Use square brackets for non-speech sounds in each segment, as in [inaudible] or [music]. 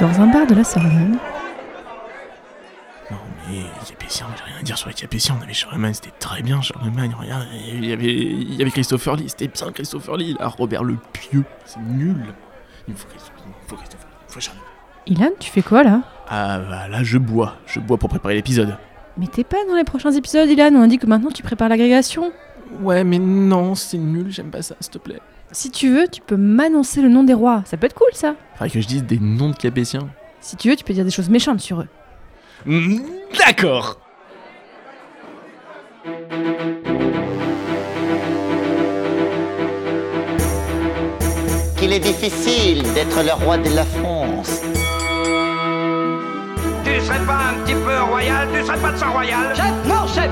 Dans un bar de la Sorbonne, Non mais les Capétiens, j'ai rien à dire sur les Capétiens, on avait Charlemagne, c'était très bien Charlemagne, regarde, il y avait, il y avait Christopher Lee, c'était bien Christopher Lee, là, Robert le Pieux, c'est nul. Il faut Christopher, il me faut Christopher, il faut Charlemagne. Ilan, tu fais quoi là? Ah bah là je bois, je bois pour préparer l'épisode. Mais t'es pas dans les prochains épisodes, Ilan. On a dit que maintenant tu prépares l'agrégation? Ouais mais non, c'est nul, j'aime pas ça, s'il te plaît. Si tu veux, tu peux m'annoncer le nom des rois. Ça peut être cool ça. Faudrait que je dise des noms de Capétiens. Si tu veux, tu peux dire des choses méchantes sur eux. Mm, D'accord qu'il est difficile d'être le roi de la France. Tu serais pas un petit peu royal? Tu serais pas de sang royal? Chef Non, chef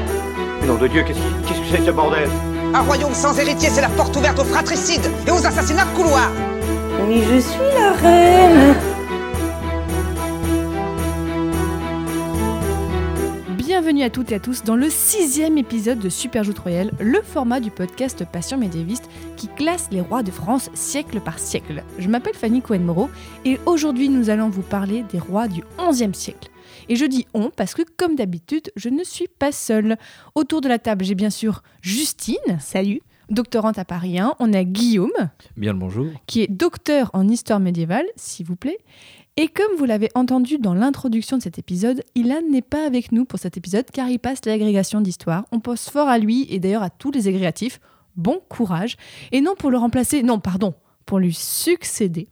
Nom de Dieu, qu'est-ce qui- qu'est-ce que c'est que ce bordel? Un royaume sans héritier, c'est la porte ouverte aux fratricides et aux assassinats de couloir Mais je suis la reine Bienvenue à toutes et à tous dans le sixième épisode de Super Joute Royale, le format du podcast Passion médiéviste qui classe les rois de France siècle par siècle. Je m'appelle Fanny Cohen-Moreau et aujourd'hui nous allons vous parler des rois du XIe siècle. Et je dis on parce que comme d'habitude, je ne suis pas seule. Autour de la table, j'ai bien sûr Justine. Salut. Doctorante à Paris 1. On a Guillaume, Bien le bonjour. qui est docteur en histoire médiévale, s'il vous plaît. Et comme vous l'avez entendu dans l'introduction de cet épisode, Ilan n'est pas avec nous pour cet épisode car il passe l'agrégation d'histoire. On pense fort à lui et d'ailleurs à tous les agrégatifs. Bon courage. Et non pour le remplacer, non, pardon, pour lui succéder.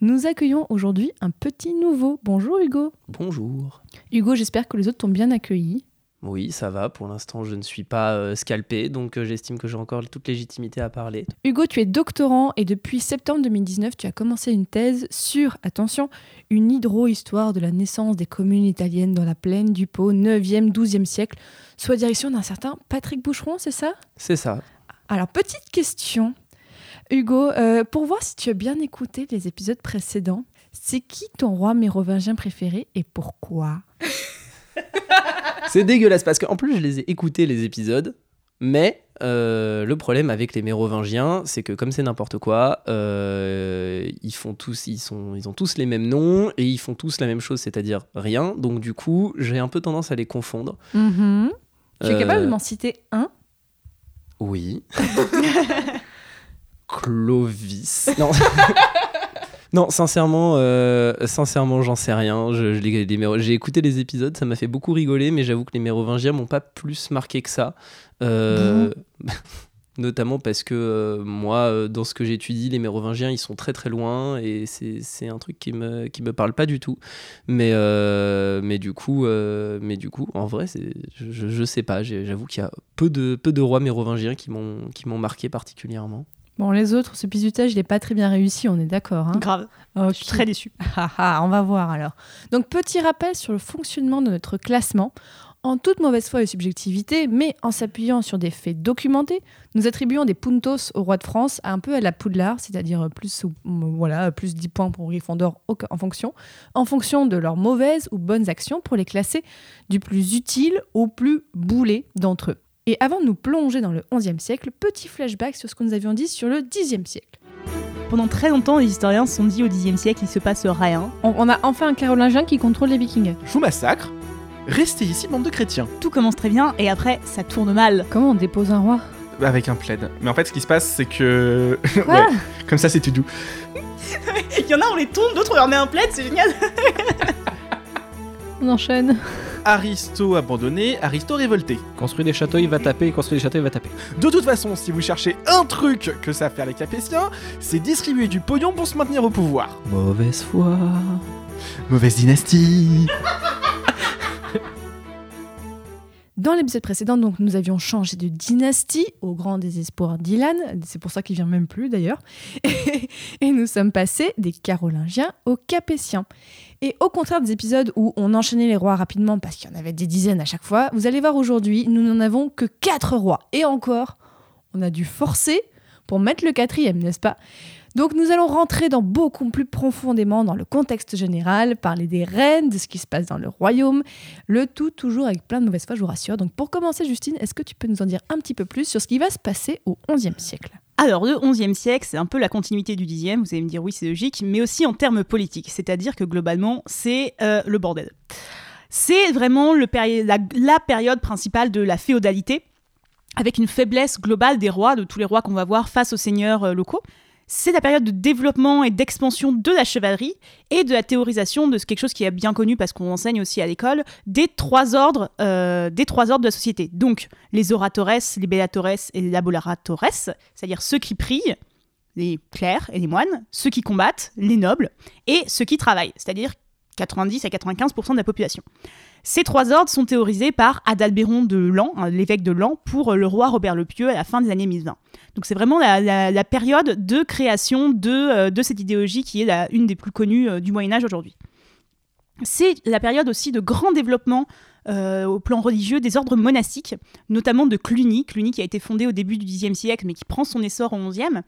Nous accueillons aujourd'hui un petit nouveau. Bonjour Hugo. Bonjour. Hugo, j'espère que les autres t'ont bien accueilli. Oui, ça va. Pour l'instant, je ne suis pas euh, scalpé, donc euh, j'estime que j'ai encore toute légitimité à parler. Hugo, tu es doctorant et depuis septembre 2019, tu as commencé une thèse sur, attention, une hydro-histoire de la naissance des communes italiennes dans la plaine du Pô, 9e, 12e siècle, soit direction d'un certain Patrick Boucheron, c'est ça? C'est ça. Alors, petite question. Hugo, euh, pour voir si tu as bien écouté les épisodes précédents, c'est qui ton roi mérovingien préféré et pourquoi C'est dégueulasse parce qu'en plus, je les ai écoutés les épisodes, mais euh, le problème avec les Mérovingiens, c'est que comme c'est n'importe quoi, euh, ils font tous, ils sont, ils ont tous les mêmes noms et ils font tous la même chose, c'est-à-dire rien. Donc du coup, j'ai un peu tendance à les confondre. Mhm. Tu es Euh, capable de m'en citer un? Oui. [laughs] Clovis. [laughs] [laughs] Non. sincèrement, euh, sincèrement, j'en sais rien. J'ai écouté les épisodes, ça m'a fait beaucoup rigoler, mais j'avoue que les Mérovingiens m'ont pas plus marqué que ça. Euh, [laughs] Notamment parce que euh, moi, dans ce que j'étudie, les Mérovingiens, ils sont très très loin et c'est un truc qui me, qui me parle pas du tout. Mais, mais, du, coup, mais du coup, en vrai, je, je, sais pas. J'avoue qu'il y a peu de, peu de rois mérovingiens qui m'ont marqué particulièrement. Bon, les autres, ce bisutage, il n'est pas très bien réussi, on est d'accord. hein Grave. Je suis très déçue. [laughs] Ah ah, on va voir alors. Donc petit rappel sur le fonctionnement de notre classement. En toute mauvaise foi et subjectivité, mais en s'appuyant sur des faits documentés, nous attribuons des puntos au roi de France, un peu à la Poudlard, c'est-à-dire plus, ou- voilà, plus 10 points pour Gryffondor en fonction, en fonction de leurs mauvaises ou bonnes actions pour les classer du plus utile au plus boulé d'entre eux. Et avant de nous plonger dans le 11e siècle, petit flashback sur ce que nous avions dit sur le 10e siècle. Pendant très longtemps, les historiens se sont dit au Xe siècle, il se passe rien. On, on a enfin un carolingien qui contrôle les vikings. Je vous massacre, restez ici bande de chrétiens. Tout commence très bien et après, ça tourne mal. Comment on dépose un roi? Avec un plaid. Mais en fait ce qui se passe c'est que... [laughs] Quoi? Ouais, comme ça c'est tout doux. [laughs] Il y en a, on les tombe, d'autres, on leur met un plaid, c'est génial. On enchaîne. Aristo abandonné, Aristo révolté. Construit des châteaux, il va taper, il construit des châteaux, il va taper. De toute façon, si vous cherchez un truc que savent faire les Capétiens, c'est distribuer du pognon pour se maintenir au pouvoir. Mauvaise foi. Mauvaise dynastie. Dans l'épisode précédent, donc, nous avions changé de dynastie au grand désespoir d'Ilan. C'est pour ça qu'il vient même plus d'ailleurs. [laughs] Et nous sommes passés des Carolingiens aux Capétiens. Et au contraire des épisodes où on enchaînait les rois rapidement parce qu'il y en avait des dizaines à chaque fois, vous allez voir aujourd'hui, nous n'en avons que quatre rois. Et encore, on a dû forcer pour mettre le quatrième, n'est-ce pas? Donc nous allons rentrer dans beaucoup plus profondément dans le contexte général, parler des reines, de ce qui se passe dans le royaume, le tout toujours avec plein de mauvaises foi, je vous rassure. Donc pour commencer, Justine, est-ce que tu peux nous en dire un petit peu plus sur ce qui va se passer au XIe siècle? Alors, le XIe siècle, c'est un peu la continuité du Xe, vous allez me dire oui, c'est logique, mais aussi en termes politiques, c'est-à-dire que globalement, c'est euh, le bordel. C'est vraiment la période principale de la féodalité, avec une faiblesse globale des rois, de tous les rois qu'on va voir face aux seigneurs euh, locaux. C'est la période de développement et d'expansion de la chevalerie et de la théorisation de quelque chose qui est bien connu parce qu'on enseigne aussi à l'école, des trois ordres, euh, des trois ordres de la société. Donc les oratores, les bellatores et les laboratores, c'est-à-dire ceux qui prient, les clercs et les moines, ceux qui combattent, les nobles, et ceux qui travaillent, c'est-à-dire 90 à 95% de la population. Ces trois ordres sont théorisés par Adalbéron de Lan, hein, l'évêque de Lan, pour euh, le roi Robert le Pieux à la fin des années 1020. Donc c'est vraiment la, période de création de, euh, cette idéologie qui est une des plus connues euh, du Moyen Âge aujourd'hui. C'est la période aussi de grand développement au plan religieux des ordres monastiques, notamment de Cluny, Cluny qui a été fondé au début du Xe siècle mais qui prend son essor au XIe.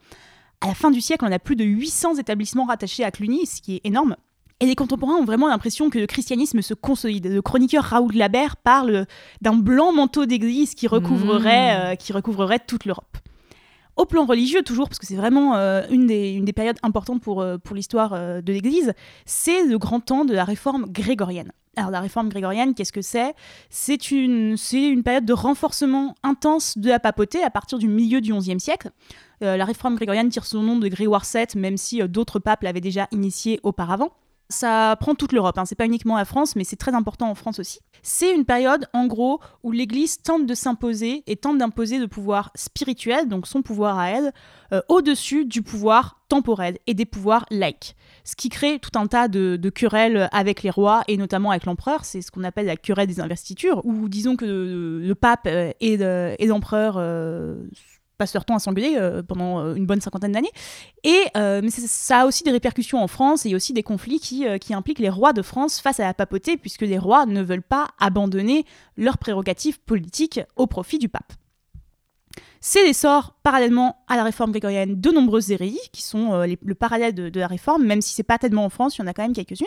À la fin du siècle, on a plus de 800 établissements rattachés à Cluny, ce qui est énorme. Et les contemporains ont vraiment l'impression que le christianisme se consolide. Le chroniqueur Raoul Labert parle d'un blanc manteau d'église qui recouvrerait, euh, qui recouvrerait toute l'Europe. Au plan religieux, toujours, parce que c'est vraiment euh, une, des, une des périodes importantes pour, euh, pour l'histoire de l'Église, c'est le grand temps de la réforme grégorienne. Alors la réforme grégorienne, qu'est-ce que c'est? C'est une, une période de renforcement intense de la papauté à partir du milieu du XIe siècle. Euh, la réforme grégorienne tire son nom de Grégoire VII, même si euh, d'autres papes l'avaient déjà initié auparavant. Ça prend toute l'Europe, hein. c'est pas uniquement la France, mais c'est très important en France aussi. C'est une période, en gros, où l'Église tente de s'imposer et tente d'imposer le pouvoir spirituel, donc son pouvoir à elle, euh, au-dessus du pouvoir temporel et des pouvoirs laïques. Ce qui crée tout un tas de, querelles avec les rois et notamment avec l'empereur. C'est ce qu'on appelle la querelle des investitures, où disons que le, pape euh, et le- et l'empereur euh, passent leur temps à s'engueuler euh, pendant euh, une bonne cinquantaine d'années. Et euh, mais ça a aussi des répercussions en France et aussi des conflits qui, impliquent les rois de France face à la papauté, puisque les rois ne veulent pas abandonner leurs prérogatives politiques au profit du pape. C'est l'essor, parallèlement à la réforme grégorienne, de nombreuses hérésies, qui sont le parallèle de, de la réforme, même si c'est pas tellement en France, il y en a quand même quelques-unes.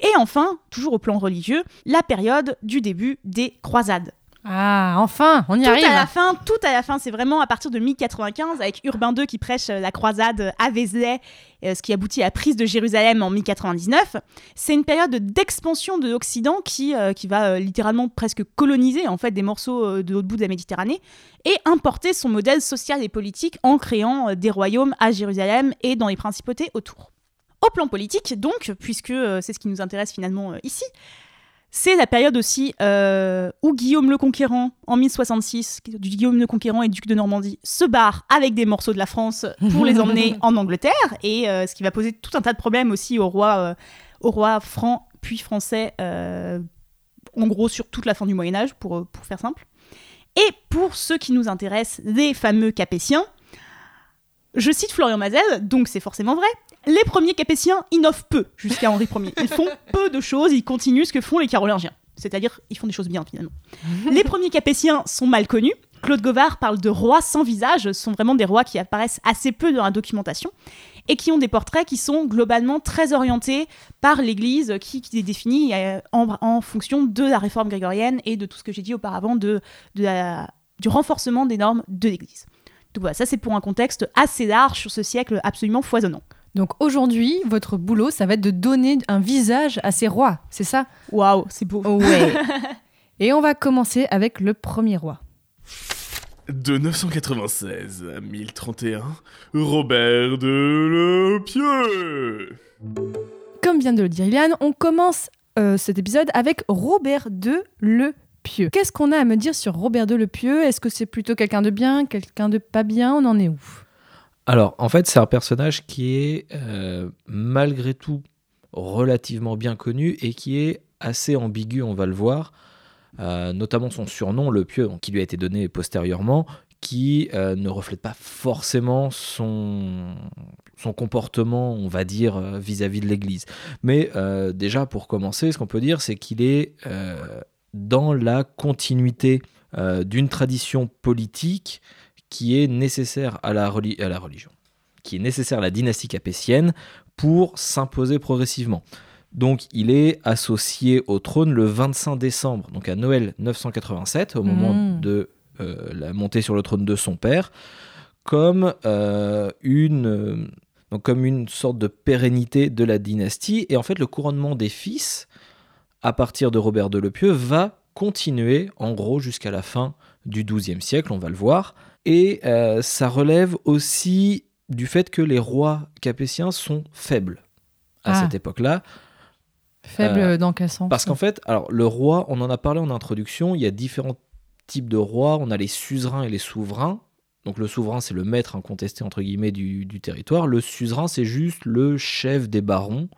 Et enfin, toujours au plan religieux, la période du début des croisades. Ah, enfin, on y tout arrive. à la fin, tout à la fin, c'est vraiment à partir de 1095 avec Urbain II qui prêche euh, la croisade à Vézelay, euh, ce qui aboutit à la prise de Jérusalem en 1099. C'est une période d'expansion de l'Occident qui, euh, qui va euh, littéralement presque coloniser en fait des morceaux de l'autre bout de la Méditerranée et importer son modèle social et politique en créant des royaumes à Jérusalem et dans les principautés autour. Au plan politique, donc, puisque c'est ce qui nous intéresse finalement ici, c'est la période aussi euh, où Guillaume le Conquérant, en 1066, qui- du Guillaume le Conquérant et duc de Normandie, se barre avec des morceaux de la France pour les emmener [laughs] en Angleterre, et euh, ce qui va poser tout un tas de problèmes aussi au roi, euh, au roi franc puis français, euh, en gros sur toute la fin du Moyen Âge, pour, pour faire simple. Et pour ceux qui nous intéressent, les fameux Capétiens, je cite Florian Mazel, donc c'est forcément vrai. Les premiers Capétiens innovent peu jusqu'à Henri Ier. Ils font [laughs] peu de choses, ils continuent ce que font les Carolingiens. C'est-à-dire, ils font des choses bien finalement. les premiers Capétiens sont mal connus. Claude Govard parle de rois sans visage. Ce sont vraiment des rois qui apparaissent assez peu dans la documentation et qui ont des portraits qui sont globalement très orientés par l'Église, qui, qui les définit euh, en, en fonction de la réforme grégorienne et de tout ce que j'ai dit auparavant de, de la- du renforcement des normes de l'Église. Donc voilà, ça c'est pour un contexte assez large sur ce siècle absolument foisonnant. Donc aujourd'hui, votre boulot, ça va être de donner un visage à ces rois, c'est ça? Waouh, c'est beau. Ouais. [laughs] Et on va commencer avec le premier roi. De 996 à 1031, Robert de Le Pieux. Comme vient de le dire Iliane, on commence euh, cet épisode avec Robert II le Pieux. Qu'est-ce qu'on a à me dire sur Robert II le Pieux? Est-ce que c'est plutôt quelqu'un de bien, quelqu'un de pas bien? On en est où? Alors, en fait, c'est un personnage qui est euh, malgré tout relativement bien connu et qui est assez ambigu, on va le voir. Euh, notamment son surnom, le pieux, qui lui a été donné postérieurement, qui euh, ne reflète pas forcément son, comportement, on va dire, vis-à-vis de l'Église. Mais déjà, pour commencer, ce qu'on peut dire, c'est qu'il est dans la continuité d'une tradition politique qui est nécessaire à la, reli- à la religion, qui est nécessaire à la dynastie capétienne pour s'imposer progressivement. Donc il est associé au trône le 25 décembre, donc à Noël 987, au moment Mm. de euh, la montée sur le trône de son père, comme euh, une euh, donc comme une sorte de pérennité de la dynastie. Et en fait, le couronnement des fils, à partir de Robert de Lepieux, va continuer en gros jusqu'à la fin du XIIe siècle, on va le voir. Et euh, ça relève aussi du fait que les rois capétiens sont faibles à Ah. cette époque-là. Faible Euh, dans quel sens Parce qu'en fait, alors le roi, on en a parlé en introduction, il y a différents types de rois. On a les suzerains et les souverains. Donc le souverain, c'est le maître incontesté entre guillemets du, du territoire. Le suzerain, c'est juste le chef des barons.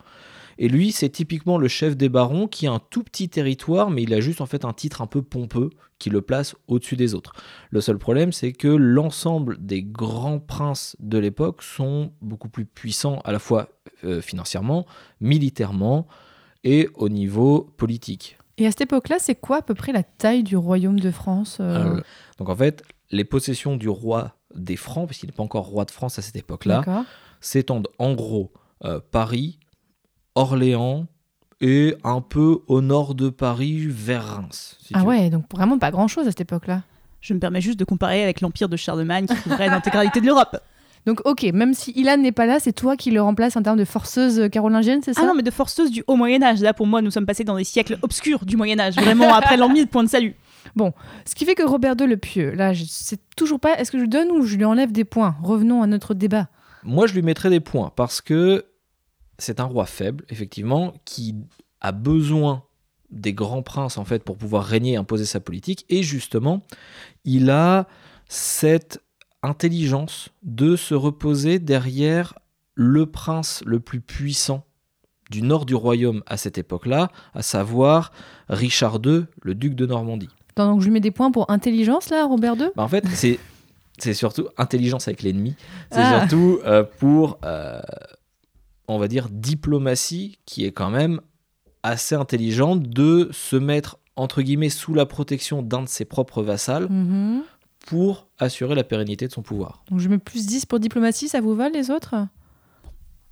Et lui, c'est typiquement le chef des barons qui a un tout petit territoire, mais il a juste en fait un titre un peu pompeux qui le place au-dessus des autres. Le seul problème, c'est que l'ensemble des grands princes de l'époque sont beaucoup plus puissants à la fois euh, financièrement, militairement et au niveau politique. Et à cette époque-là, c'est quoi à peu près la taille du royaume de France euh, Euh, donc en fait, les possessions du roi des Francs, puisqu'il n'est pas encore roi de France à cette époque-là, s'étendent en gros euh, Paris, Orléans et un peu au nord de Paris vers Reims. si Ah veux. ouais, donc vraiment pas grand-chose à cette époque-là. Je me permets juste de comparer avec l'empire de Charlemagne qui couvrait l'intégralité de l'Europe. [laughs] Donc ok, même si Ilan n'est pas là, c'est toi qui le remplace en termes de forceuse carolingienne, c'est ça? Ah non, mais de forceuse du haut Moyen-Âge. Là, pour moi, nous sommes passés dans des siècles obscurs du Moyen-Âge, vraiment après l'an 1000, point de salut. [laughs] Ce qui fait que Robert II le Pieux, là, je sais toujours pas, est-ce que je lui donne ou je lui enlève des points? Revenons à notre débat. Moi, je lui mettrais des points parce que c'est un roi faible, effectivement, qui a besoin des grands princes en fait pour pouvoir régner et imposer sa politique. Et justement, il a cette intelligence de se reposer derrière le prince le plus puissant du nord du royaume à cette époque-là, à savoir Richard II, le duc de Normandie. Attends, donc je lui mets des points pour intelligence, là, Robert II Bah, en fait, c'est c'est surtout intelligence avec l'ennemi. C'est Ah. surtout euh, pour, euh, on va dire, diplomatie qui est quand même assez intelligente de se mettre entre guillemets sous la protection d'un de ses propres vassals Mhm. pour assurer la pérennité de son pouvoir. Donc je mets plus 10 pour diplomatie, ça vous va les autres?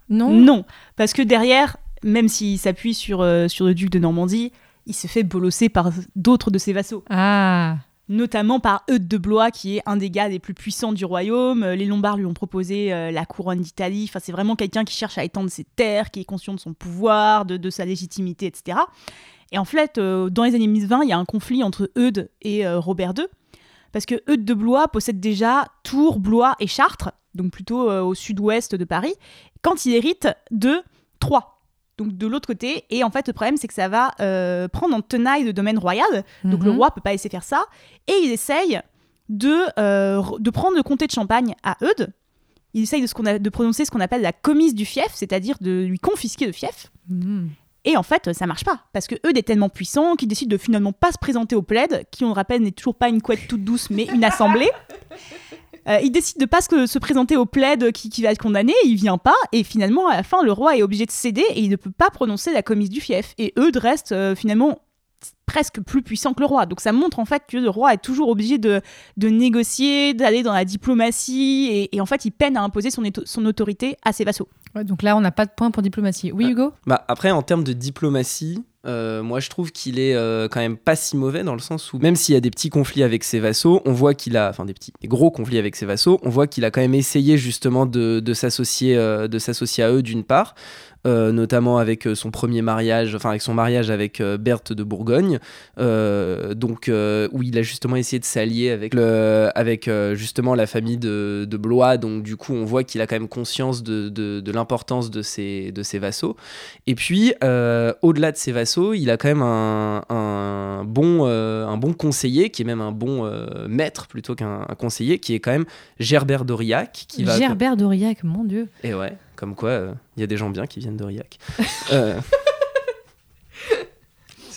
Non? Non, parce que derrière, même s'il s'appuie sur, euh, sur le duc de Normandie, il se fait bolosser par d'autres de ses vassaux. Ah notamment par Eudes de Blois, qui est un des gars les plus puissants du royaume. Euh, Les Lombards lui ont proposé euh, la couronne d'Italie. Enfin, c'est vraiment quelqu'un qui cherche à étendre ses terres, qui est conscient de son pouvoir, de, sa légitimité, etc. Et en fait, euh, dans les années 1020, il y a un conflit entre Eudes et Robert II, parce que Eudes de Blois possède déjà Tours, Blois et Chartres, donc plutôt au sud-ouest de Paris, quand il hérite de Troyes. Donc de l'autre côté, et en fait le problème c'est que ça va euh, prendre en tenaille le domaine royal, donc le Mhm. roi peut pas laisser faire ça, et il essaye de, euh, de prendre le comté de Champagne à Eudes. Il essaye de, ce qu'on a- de prononcer ce qu'on appelle la commise du fief, c'est-à-dire de lui confisquer le fief. Mhm. Et en fait, ça marche pas, parce que Eudes est tellement puissant qu'il décide de finalement pas se présenter au plaid, qui on le rappelle n'est toujours pas une couette toute douce, mais une assemblée. [laughs] Euh, il décide de pas se, se présenter au plaid qui, qui va être condamné, il vient pas, et finalement, à la fin, le roi est obligé de céder et il ne peut pas prononcer la commise du fief. Et Eudes reste euh, finalement presque plus puissant que le roi. Donc ça montre en fait que le roi est toujours obligé de, de négocier, d'aller dans la diplomatie, et, et en fait, il peine à imposer son, autorité à ses vassaux. Ouais, donc là, on n'a pas de points pour diplomatie. Oui, Ah. Hugo? Bah, après, en termes de diplomatie, euh, moi je trouve qu'il est euh, quand même pas si mauvais dans le sens où, même s'il y a des petits conflits avec ses vassaux, on voit qu'il a, enfin des petits, gros conflits avec ses vassaux, on voit qu'il a quand même essayé justement de, euh, de s'associer à eux d'une part, euh, notamment avec euh, son premier mariage, enfin avec son mariage avec euh, Berthe de Bourgogne, donc où il a justement essayé de s'allier avec le, avec justement la famille de, de Blois, donc du coup on voit qu'il a quand même conscience de, de, de l'importance de ses, de ses vassaux. Et puis, au-delà de ses vassaux, il a quand même un, un bon, un bon conseiller, qui est même un bon maître plutôt qu'un un conseiller, qui est quand même Gerbert d'Aurillac. Qui va, Gerbert d'Aurillac, mon Dieu. Et ouais, comme quoi, euh, il y a des gens bien qui viennent d'Aurillac. [laughs]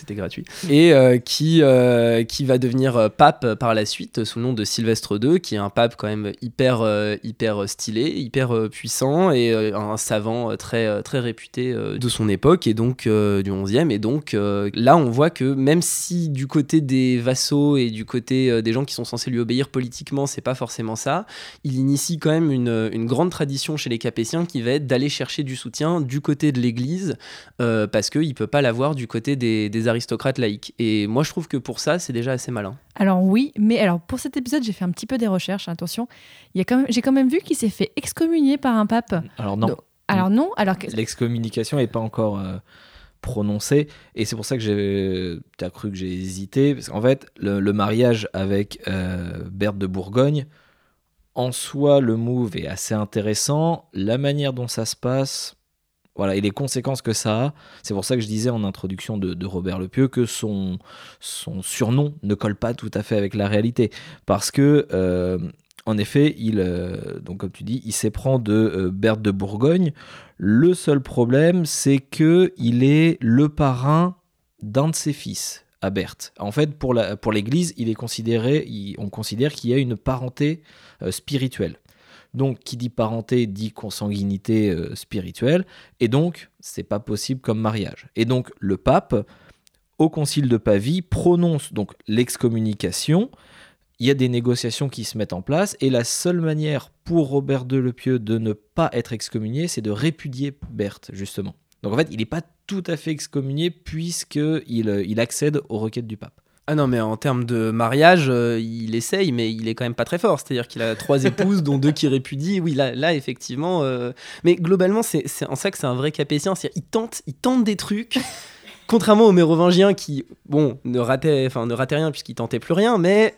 C'était gratuit. Et euh, qui, euh, qui va devenir euh, pape par la suite sous le nom de Sylvestre II, qui est un pape quand même hyper, hyper stylé, hyper puissant et un savant très, très réputé de son époque et donc du 11e. Et donc là, on voit que même si du côté des vassaux et du côté des gens qui sont censés lui obéir politiquement, c'est pas forcément ça, il initie quand même une, une grande tradition chez les Capétiens qui va être d'aller chercher du soutien du côté de l'Église euh, parce qu'il peut pas l'avoir du côté des, des l'aristocrate laïque. Et moi, je trouve que pour ça, c'est déjà assez malin. Alors oui, mais alors pour cet épisode, j'ai fait un petit peu des recherches. Attention, il y a quand même, j'ai quand même vu qu'il s'est fait excommunier par un pape. Alors non, Donc, alors non, alors que l'excommunication n'est pas encore euh, prononcée. Et c'est pour ça que j'ai. Tu as cru que j'ai hésité. Parce qu'en fait, le, le mariage avec euh, Berthe de Bourgogne, en soi, le move est assez intéressant. La manière dont ça se passe. Voilà, et les conséquences que ça a, c'est pour ça que je disais en introduction de, de Robert Lepieux que son, surnom ne colle pas tout à fait avec la réalité. Parce que, euh, en effet, il, euh, donc comme tu dis, il s'éprend de euh, Berthe de Bourgogne. Le seul problème, c'est que il est le parrain d'un de ses fils, à Berthe. En fait, pour l'Église, on considère qu'il y a une parenté spirituelle. Donc, qui dit parenté dit consanguinité euh, spirituelle, et donc c'est pas possible comme mariage. Et donc, le pape, au concile de Pavie, prononce donc l'excommunication. Il y a des négociations qui se mettent en place, et la seule manière pour Robert II le Pieux de ne pas être excommunié, c'est de répudier Berthe, justement. Donc en fait, il n'est pas tout à fait excommunié puisqu'il euh, il accède aux requêtes du pape. Ah non, mais en termes de mariage, euh, il essaye, mais il est quand même pas très fort. C'est-à-dire qu'il a trois épouses, dont deux qui répudient. Oui, là, là effectivement. euh, Mais globalement, c'est en ça que c'est un vrai capétien. Il tente, il tente des trucs. Contrairement aux mérovingiens qui, bon, ne rataient, enfin, ne rataient rien puisqu'ils tentaient plus rien, mais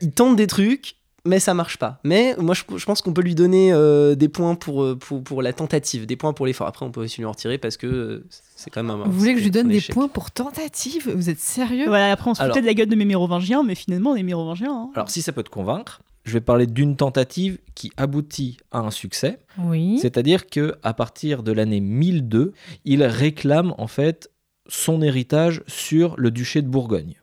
il tente des trucs, mais ça marche pas. Mais moi, je, je pense qu'on peut lui donner euh, des points pour, euh, pour, pour la tentative, des points pour l'effort. Après, on peut aussi lui en retirer parce que euh, c'est quand même un. vous voulez que je lui donne des points pour tentative? Vous êtes sérieux? Voilà, après on se foutait de la gueule de mes mérovingiens, mais finalement on est mérovingiens. hein. Alors si ça peut te convaincre, je vais parler d'une tentative qui aboutit à un succès. Oui. C'est-à-dire que à partir de l'année 1002, il réclame en fait son héritage sur le duché de Bourgogne.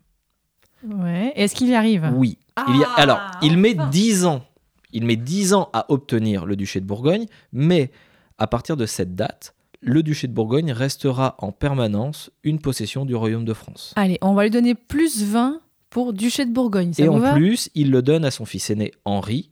Ouais. Est-ce qu'il y arrive? Oui. Il y a- Ah, alors, il met enfin. 10 ans. Il met 10 ans à obtenir le duché de Bourgogne, mais à partir de cette date, le duché de Bourgogne restera en permanence une possession du royaume de France. Allez, on va lui donner plus 20 pour Duché de Bourgogne. Ça Et en va? plus, il le donne à son fils aîné Henri,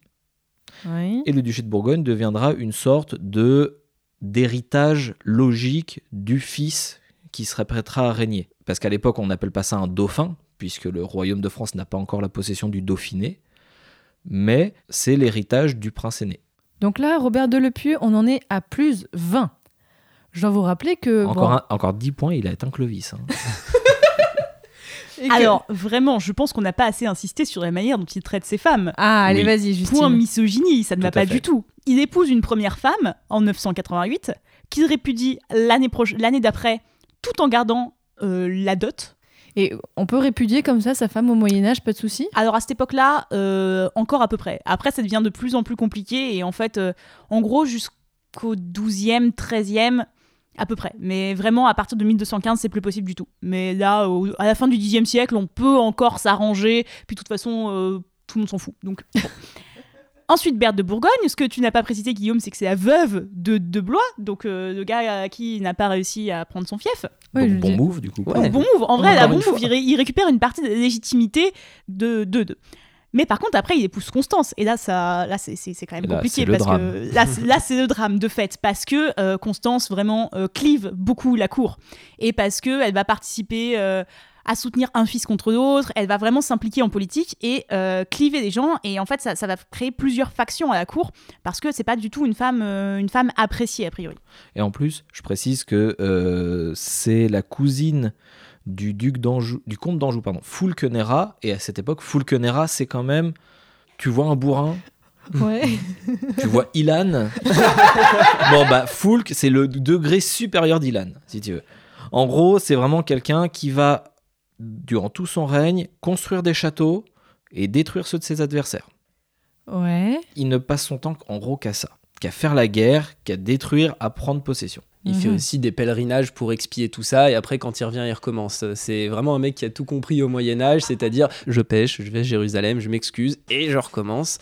Oui. et le duché de Bourgogne deviendra une sorte de d'héritage logique du fils qui serait prêtera à régner. Parce qu'à l'époque, on n'appelle pas ça un dauphin, puisque le royaume de France n'a pas encore la possession du Dauphiné, mais c'est l'héritage du prince aîné. Donc là, Robert Delepieux, on en est à plus 20. Je dois vous rappeler que. Encore, bon, un- encore 10 points, il a atteint Clovis. hein. [laughs] que- Alors vraiment, je pense qu'on n'a pas assez insisté sur la manière dont il traite ses femmes. Ah, allez, Oui. vas-y, Justine. Point misogynie, ça ne va pas fait. du tout. Il épouse une première femme en 988, qu'il répudie l'année proche- l'année d'après, tout en gardant euh, la dot. Et on peut répudier comme ça sa femme au Moyen-Âge, pas de souci Alors à cette époque-là, euh, encore à peu près. Après, ça devient de plus en plus compliqué et en fait, euh, en gros, jusqu'au 12e, 13e, à peu près. Mais vraiment, à partir de 1215, c'est plus possible du tout. Mais là, à la fin du 10e siècle, on peut encore s'arranger. Puis de toute façon, euh, tout le monde s'en fout. Donc. bon. [laughs] Ensuite, Berthe de Bourgogne, ce que tu n'as pas précisé, Guillaume, c'est que c'est la veuve de, de Blois, donc euh, le gars à qui n'a pas réussi à prendre son fief. Ouais, je bon, dis- move, du coup. Ouais. Bon move, en vrai, bon move, il, ré- il récupère une partie de la légitimité de de, de. Mais par contre, après, il épouse Constance. Et là, ça, là c'est, c'est, c'est quand même Là, compliqué. parce que là, c'est- là, c'est le drame, de fait. Parce que euh, Constance, vraiment, euh, clive beaucoup la cour. Et parce qu'elle va participer euh, à soutenir un fils contre l'autre. Elle va vraiment s'impliquer en politique et euh, cliver les gens. Et en fait, ça, ça va créer plusieurs factions à la cour. Parce que c'est pas du tout une femme, euh, une femme appréciée, a priori. Et en plus, je précise que euh, c'est la cousine du duc d'Anjou, du comte d'Anjou, pardon, Fulkenera. Et à cette époque, Fulkenera, c'est quand même, tu vois un bourrin, Ouais. tu vois Ilan? [laughs] bon bah, Fulk, c'est le degré supérieur d'Ilan, si tu veux. En gros, c'est vraiment quelqu'un qui va, durant tout son règne, construire des châteaux et détruire ceux de ses adversaires. ouais. Il ne passe son temps en gros qu'à ça, qu'à faire la guerre, qu'à détruire, à prendre possession. Il fait Mhm. aussi des pèlerinages pour expier tout ça et après quand il revient il recommence. C'est vraiment un mec qui a tout compris au Moyen Âge, c'est-à-dire je pêche, je vais à Jérusalem, je m'excuse et je recommence.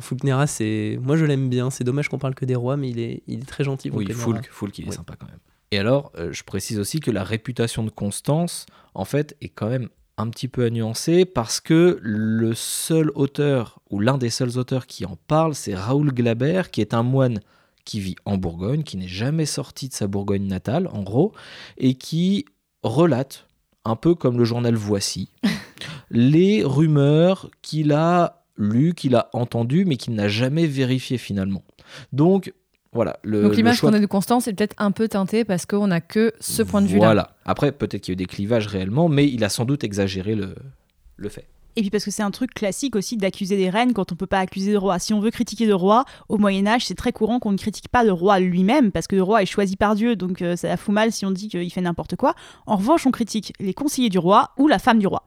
Fulknera, c'est moi je l'aime bien. C'est dommage qu'on parle que des rois, mais il est, il est très gentil. Oui. Fulk, Fulk, il est sympa quand même. Et alors, euh, je précise aussi que la réputation de Constance, en fait, est quand même un petit peu à nuancer parce que le seul auteur, ou l'un des seuls auteurs qui en parle, c'est Raoul Glaber, qui est un moine qui vit en Bourgogne, qui n'est jamais sorti de sa Bourgogne natale, en gros, et qui relate un peu comme le journal Voici, [laughs] les rumeurs qu'il a lues, qu'il a entendues, mais qu'il n'a jamais vérifiées finalement. Donc, voilà. Le, Donc l'image qu'on a de Constance est peut-être un peu teintée parce qu'on n'a que ce point de vue-là. Voilà. Après, peut-être qu'il y a eu des clivages réellement, mais il a sans doute exagéré le, le fait. Et puis parce que c'est un truc classique aussi d'accuser des reines quand on peut pas accuser le roi. Si on veut critiquer le roi, au Moyen Âge, c'est très courant qu'on ne critique pas le roi lui-même, parce que le roi est choisi par Dieu, donc euh, ça la fout mal si on dit qu'il fait n'importe quoi. En revanche, on critique les conseillers du roi ou la femme du roi,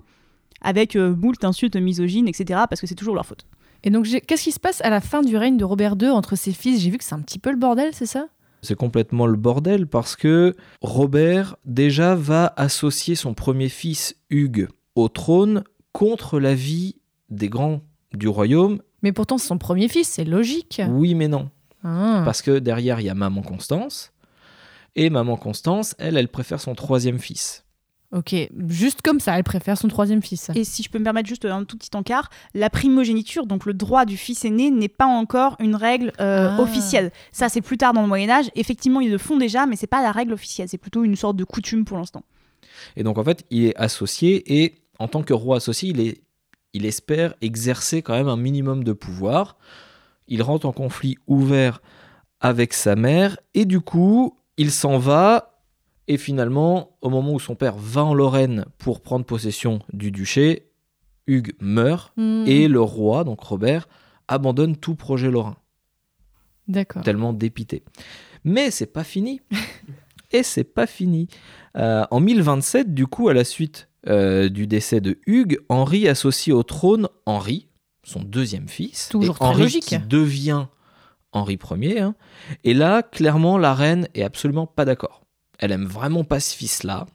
avec euh, moult insultes misogynes, etc., parce que c'est toujours leur faute. Et donc qu'est-ce qui se passe à la fin du règne de Robert II entre ses fils? J'ai vu que c'est un petit peu le bordel, c'est ça? C'est complètement le bordel parce que Robert déjà va associer son premier fils Hugues au trône contre l'avis des grands du royaume. Mais pourtant c'est son premier fils, c'est logique. Oui mais non. Ah. Parce que derrière il y a maman Constance. Et maman Constance, elle, elle préfère son troisième fils. Ok, juste comme ça, elle préfère son troisième fils. Et si je peux me permettre juste un tout petit encart, la primogéniture, donc le droit du fils aîné, n'est pas encore une règle euh, Ah. officielle. Ça, c'est plus tard dans le Moyen Âge. Effectivement, ils le font déjà, mais c'est pas la règle officielle. C'est plutôt une sorte de coutume pour l'instant. Et donc en fait, il est associé et en tant que roi associé, il, est, il espère exercer quand même un minimum de pouvoir. Il rentre en conflit ouvert avec sa mère et du coup, il s'en va et finalement, au moment où son père va en Lorraine pour prendre possession du duché, Hugues meurt Hmm, et le roi, donc Robert, abandonne tout projet lorrain, D'accord. tellement dépité. Mais c'est pas fini. [laughs] et c'est pas fini. Euh, en 1027, du coup, à la suite euh, du décès de Hugues, Henri associe au trône Henri, son deuxième fils. Toujours et très Henri logique. qui devient Henri Ier. hein. Et là, clairement, la reine est absolument pas d'accord. Elle aime vraiment pas ce fils-là.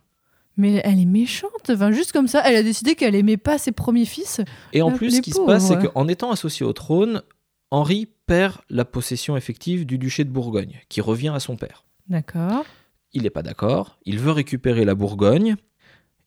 Mais elle est méchante. Enfin, juste comme ça, elle a décidé qu'elle aimait pas ses premiers fils. Et en La- plus, ce qui se passe, c'est qu'en étant associé au trône, Henri perd la possession effective du duché de Bourgogne, qui revient à son père. D'accord. Il n'est pas d'accord, il veut récupérer la Bourgogne,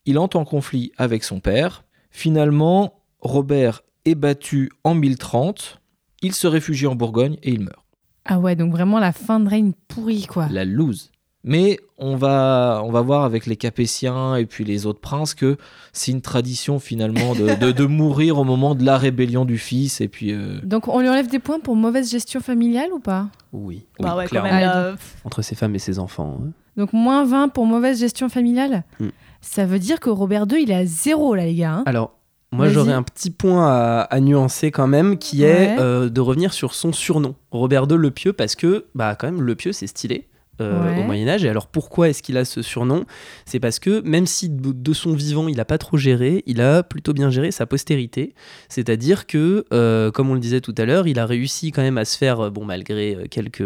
il entre en conflit avec son père. Finalement, Robert est battu en 1030, il se réfugie en Bourgogne et il meurt. Ah ouais, donc vraiment la fin de règne pourrie, quoi. La loose. Mais on va, on va voir avec les Capétiens et puis les autres princes que c'est une tradition finalement de, de- de mourir au moment de la rébellion du fils. Et puis, euh, Donc on lui enlève des points pour mauvaise gestion familiale ou pas? Oui. Bah oui, ouais, quand clairement. même. Ah, là, Entre ses femmes et ses enfants. hein. Donc moins 20 pour mauvaise gestion familiale? Hmm. Ça veut dire que Robert II, il est à zéro là, les gars. hein. Alors, moi j'aurais un petit point à, à nuancer quand même, qui est Ouais. euh, de revenir sur son surnom, Robert II le Pieux, parce que, bah quand même, le Pieux c'est stylé. Euh, Ouais. au Moyen Âge. Et alors pourquoi est-ce qu'il a ce surnom? C'est parce que même si de, de son vivant il a pas trop géré, il a plutôt bien géré sa postérité. C'est-à-dire que, euh, comme on le disait tout à l'heure, il a réussi quand même à se faire, euh, bon malgré quelques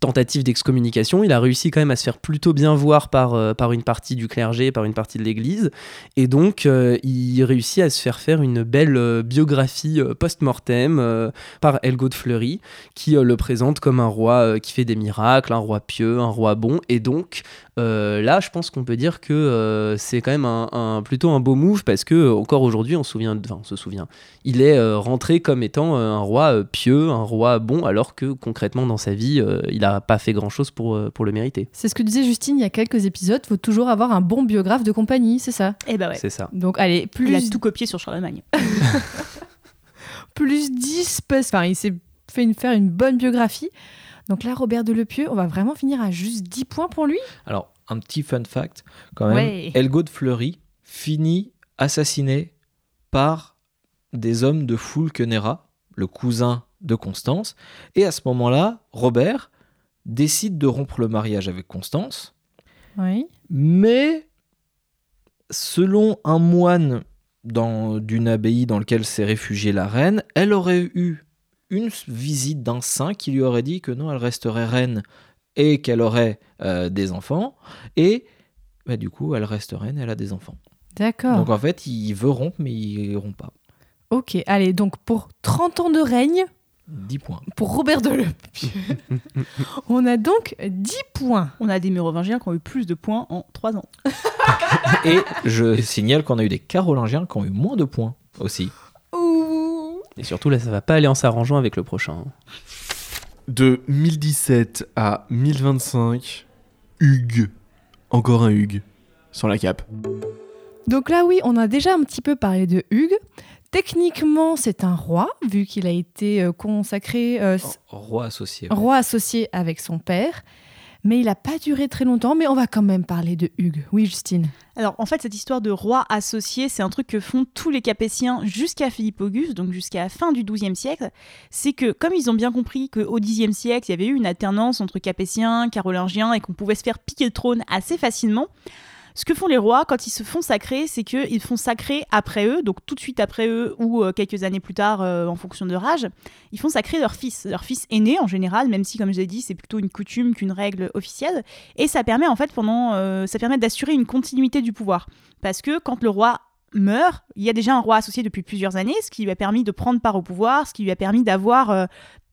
tentatives d'excommunication, il a réussi quand même à se faire plutôt bien voir par, euh, une partie du clergé, par une partie de l'Église. Et donc, euh, il réussit à se faire faire une belle euh, biographie post-mortem par Elgo de Fleury, qui le présente comme un roi qui fait des miracles, un roi pieux, un roi bon. Et donc, euh, là, je pense qu'on peut dire que euh, c'est quand même un, un- plutôt un beau move parce que euh, encore aujourd'hui, on, se souvient, de- enfin, on se souvient, il est euh, rentré comme étant euh, un roi euh, pieux, un roi bon, alors que concrètement dans sa vie, euh, il n'a pas fait grand-chose pour, euh, pour le mériter. C'est ce que disait Justine il y a quelques épisodes. Faut toujours avoir un bon biographe de compagnie, c'est ça? Eh bah ouais. C'est ça. Donc allez, Il a plus, tout copié sur Charlemagne. [laughs] plus 10 parce- Enfin, il s'est fait une, faire une bonne biographie. Donc là, Robert de Lepieux, on va vraiment finir à juste 10 points pour lui Alors, un petit fun fact, quand même. Ouais. Elgo de Fleury finit assassiné par des hommes de Fulkenera, le cousin de Constance. Et à ce moment-là, Robert décide de rompre le mariage avec Constance. Oui. Mais selon un moine dans- d'une abbaye dans lequel s'est réfugiée la reine, elle aurait eu une visite d'un saint qui lui aurait dit que non, elle resterait reine et qu'elle aurait euh, des enfants. Et bah, du coup, elle reste reine et elle a des enfants. D'accord. Donc en fait, il veut rompre, mais il rompt pas. Ok, allez, donc pour 30 ans de règne, 10 points. pour Robert de [laughs] on a donc 10 points. On a des mérovingiens qui ont eu plus de points en 3 ans. Et je signale qu'on a eu des carolingiens qui ont eu moins de points aussi. Et surtout, là, ça va pas aller en s'arrangeant avec le prochain. hein. De 1017 à 1025, Hugues. Encore un Hugues. sans la cape. Donc là, oui, on a déjà un petit peu parlé de Hugues. Techniquement, c'est un roi, vu qu'il a été euh, consacré euh, s- Roi associé. ouais. roi associé avec son père. Mais il n'a pas duré très longtemps, mais on va quand même parler de Hugues. Oui, Justine. Alors en fait, cette histoire de roi associé, c'est un truc que font tous les Capétiens jusqu'à Philippe Auguste, donc jusqu'à la fin du XIIe siècle. C'est que comme ils ont bien compris qu'au Xe siècle, il y avait eu une alternance entre Capétiens, Carolingiens et qu'on pouvait se faire piquer le trône assez facilement, ce que font les rois quand ils se font sacrer, c'est qu'ils font sacrer après eux, donc tout de suite après eux ou euh, quelques années plus tard euh, en fonction de leur âge, ils font sacrer leur fils, leur fils aîné en général, même si comme je l'ai dit c'est plutôt une coutume qu'une règle officielle. Et ça permet en fait pendant, euh, ça permet d'assurer une continuité du pouvoir, parce que quand le roi meurt, il y a déjà un roi associé depuis plusieurs années, ce qui lui a permis de prendre part au pouvoir, ce qui lui a permis d'avoir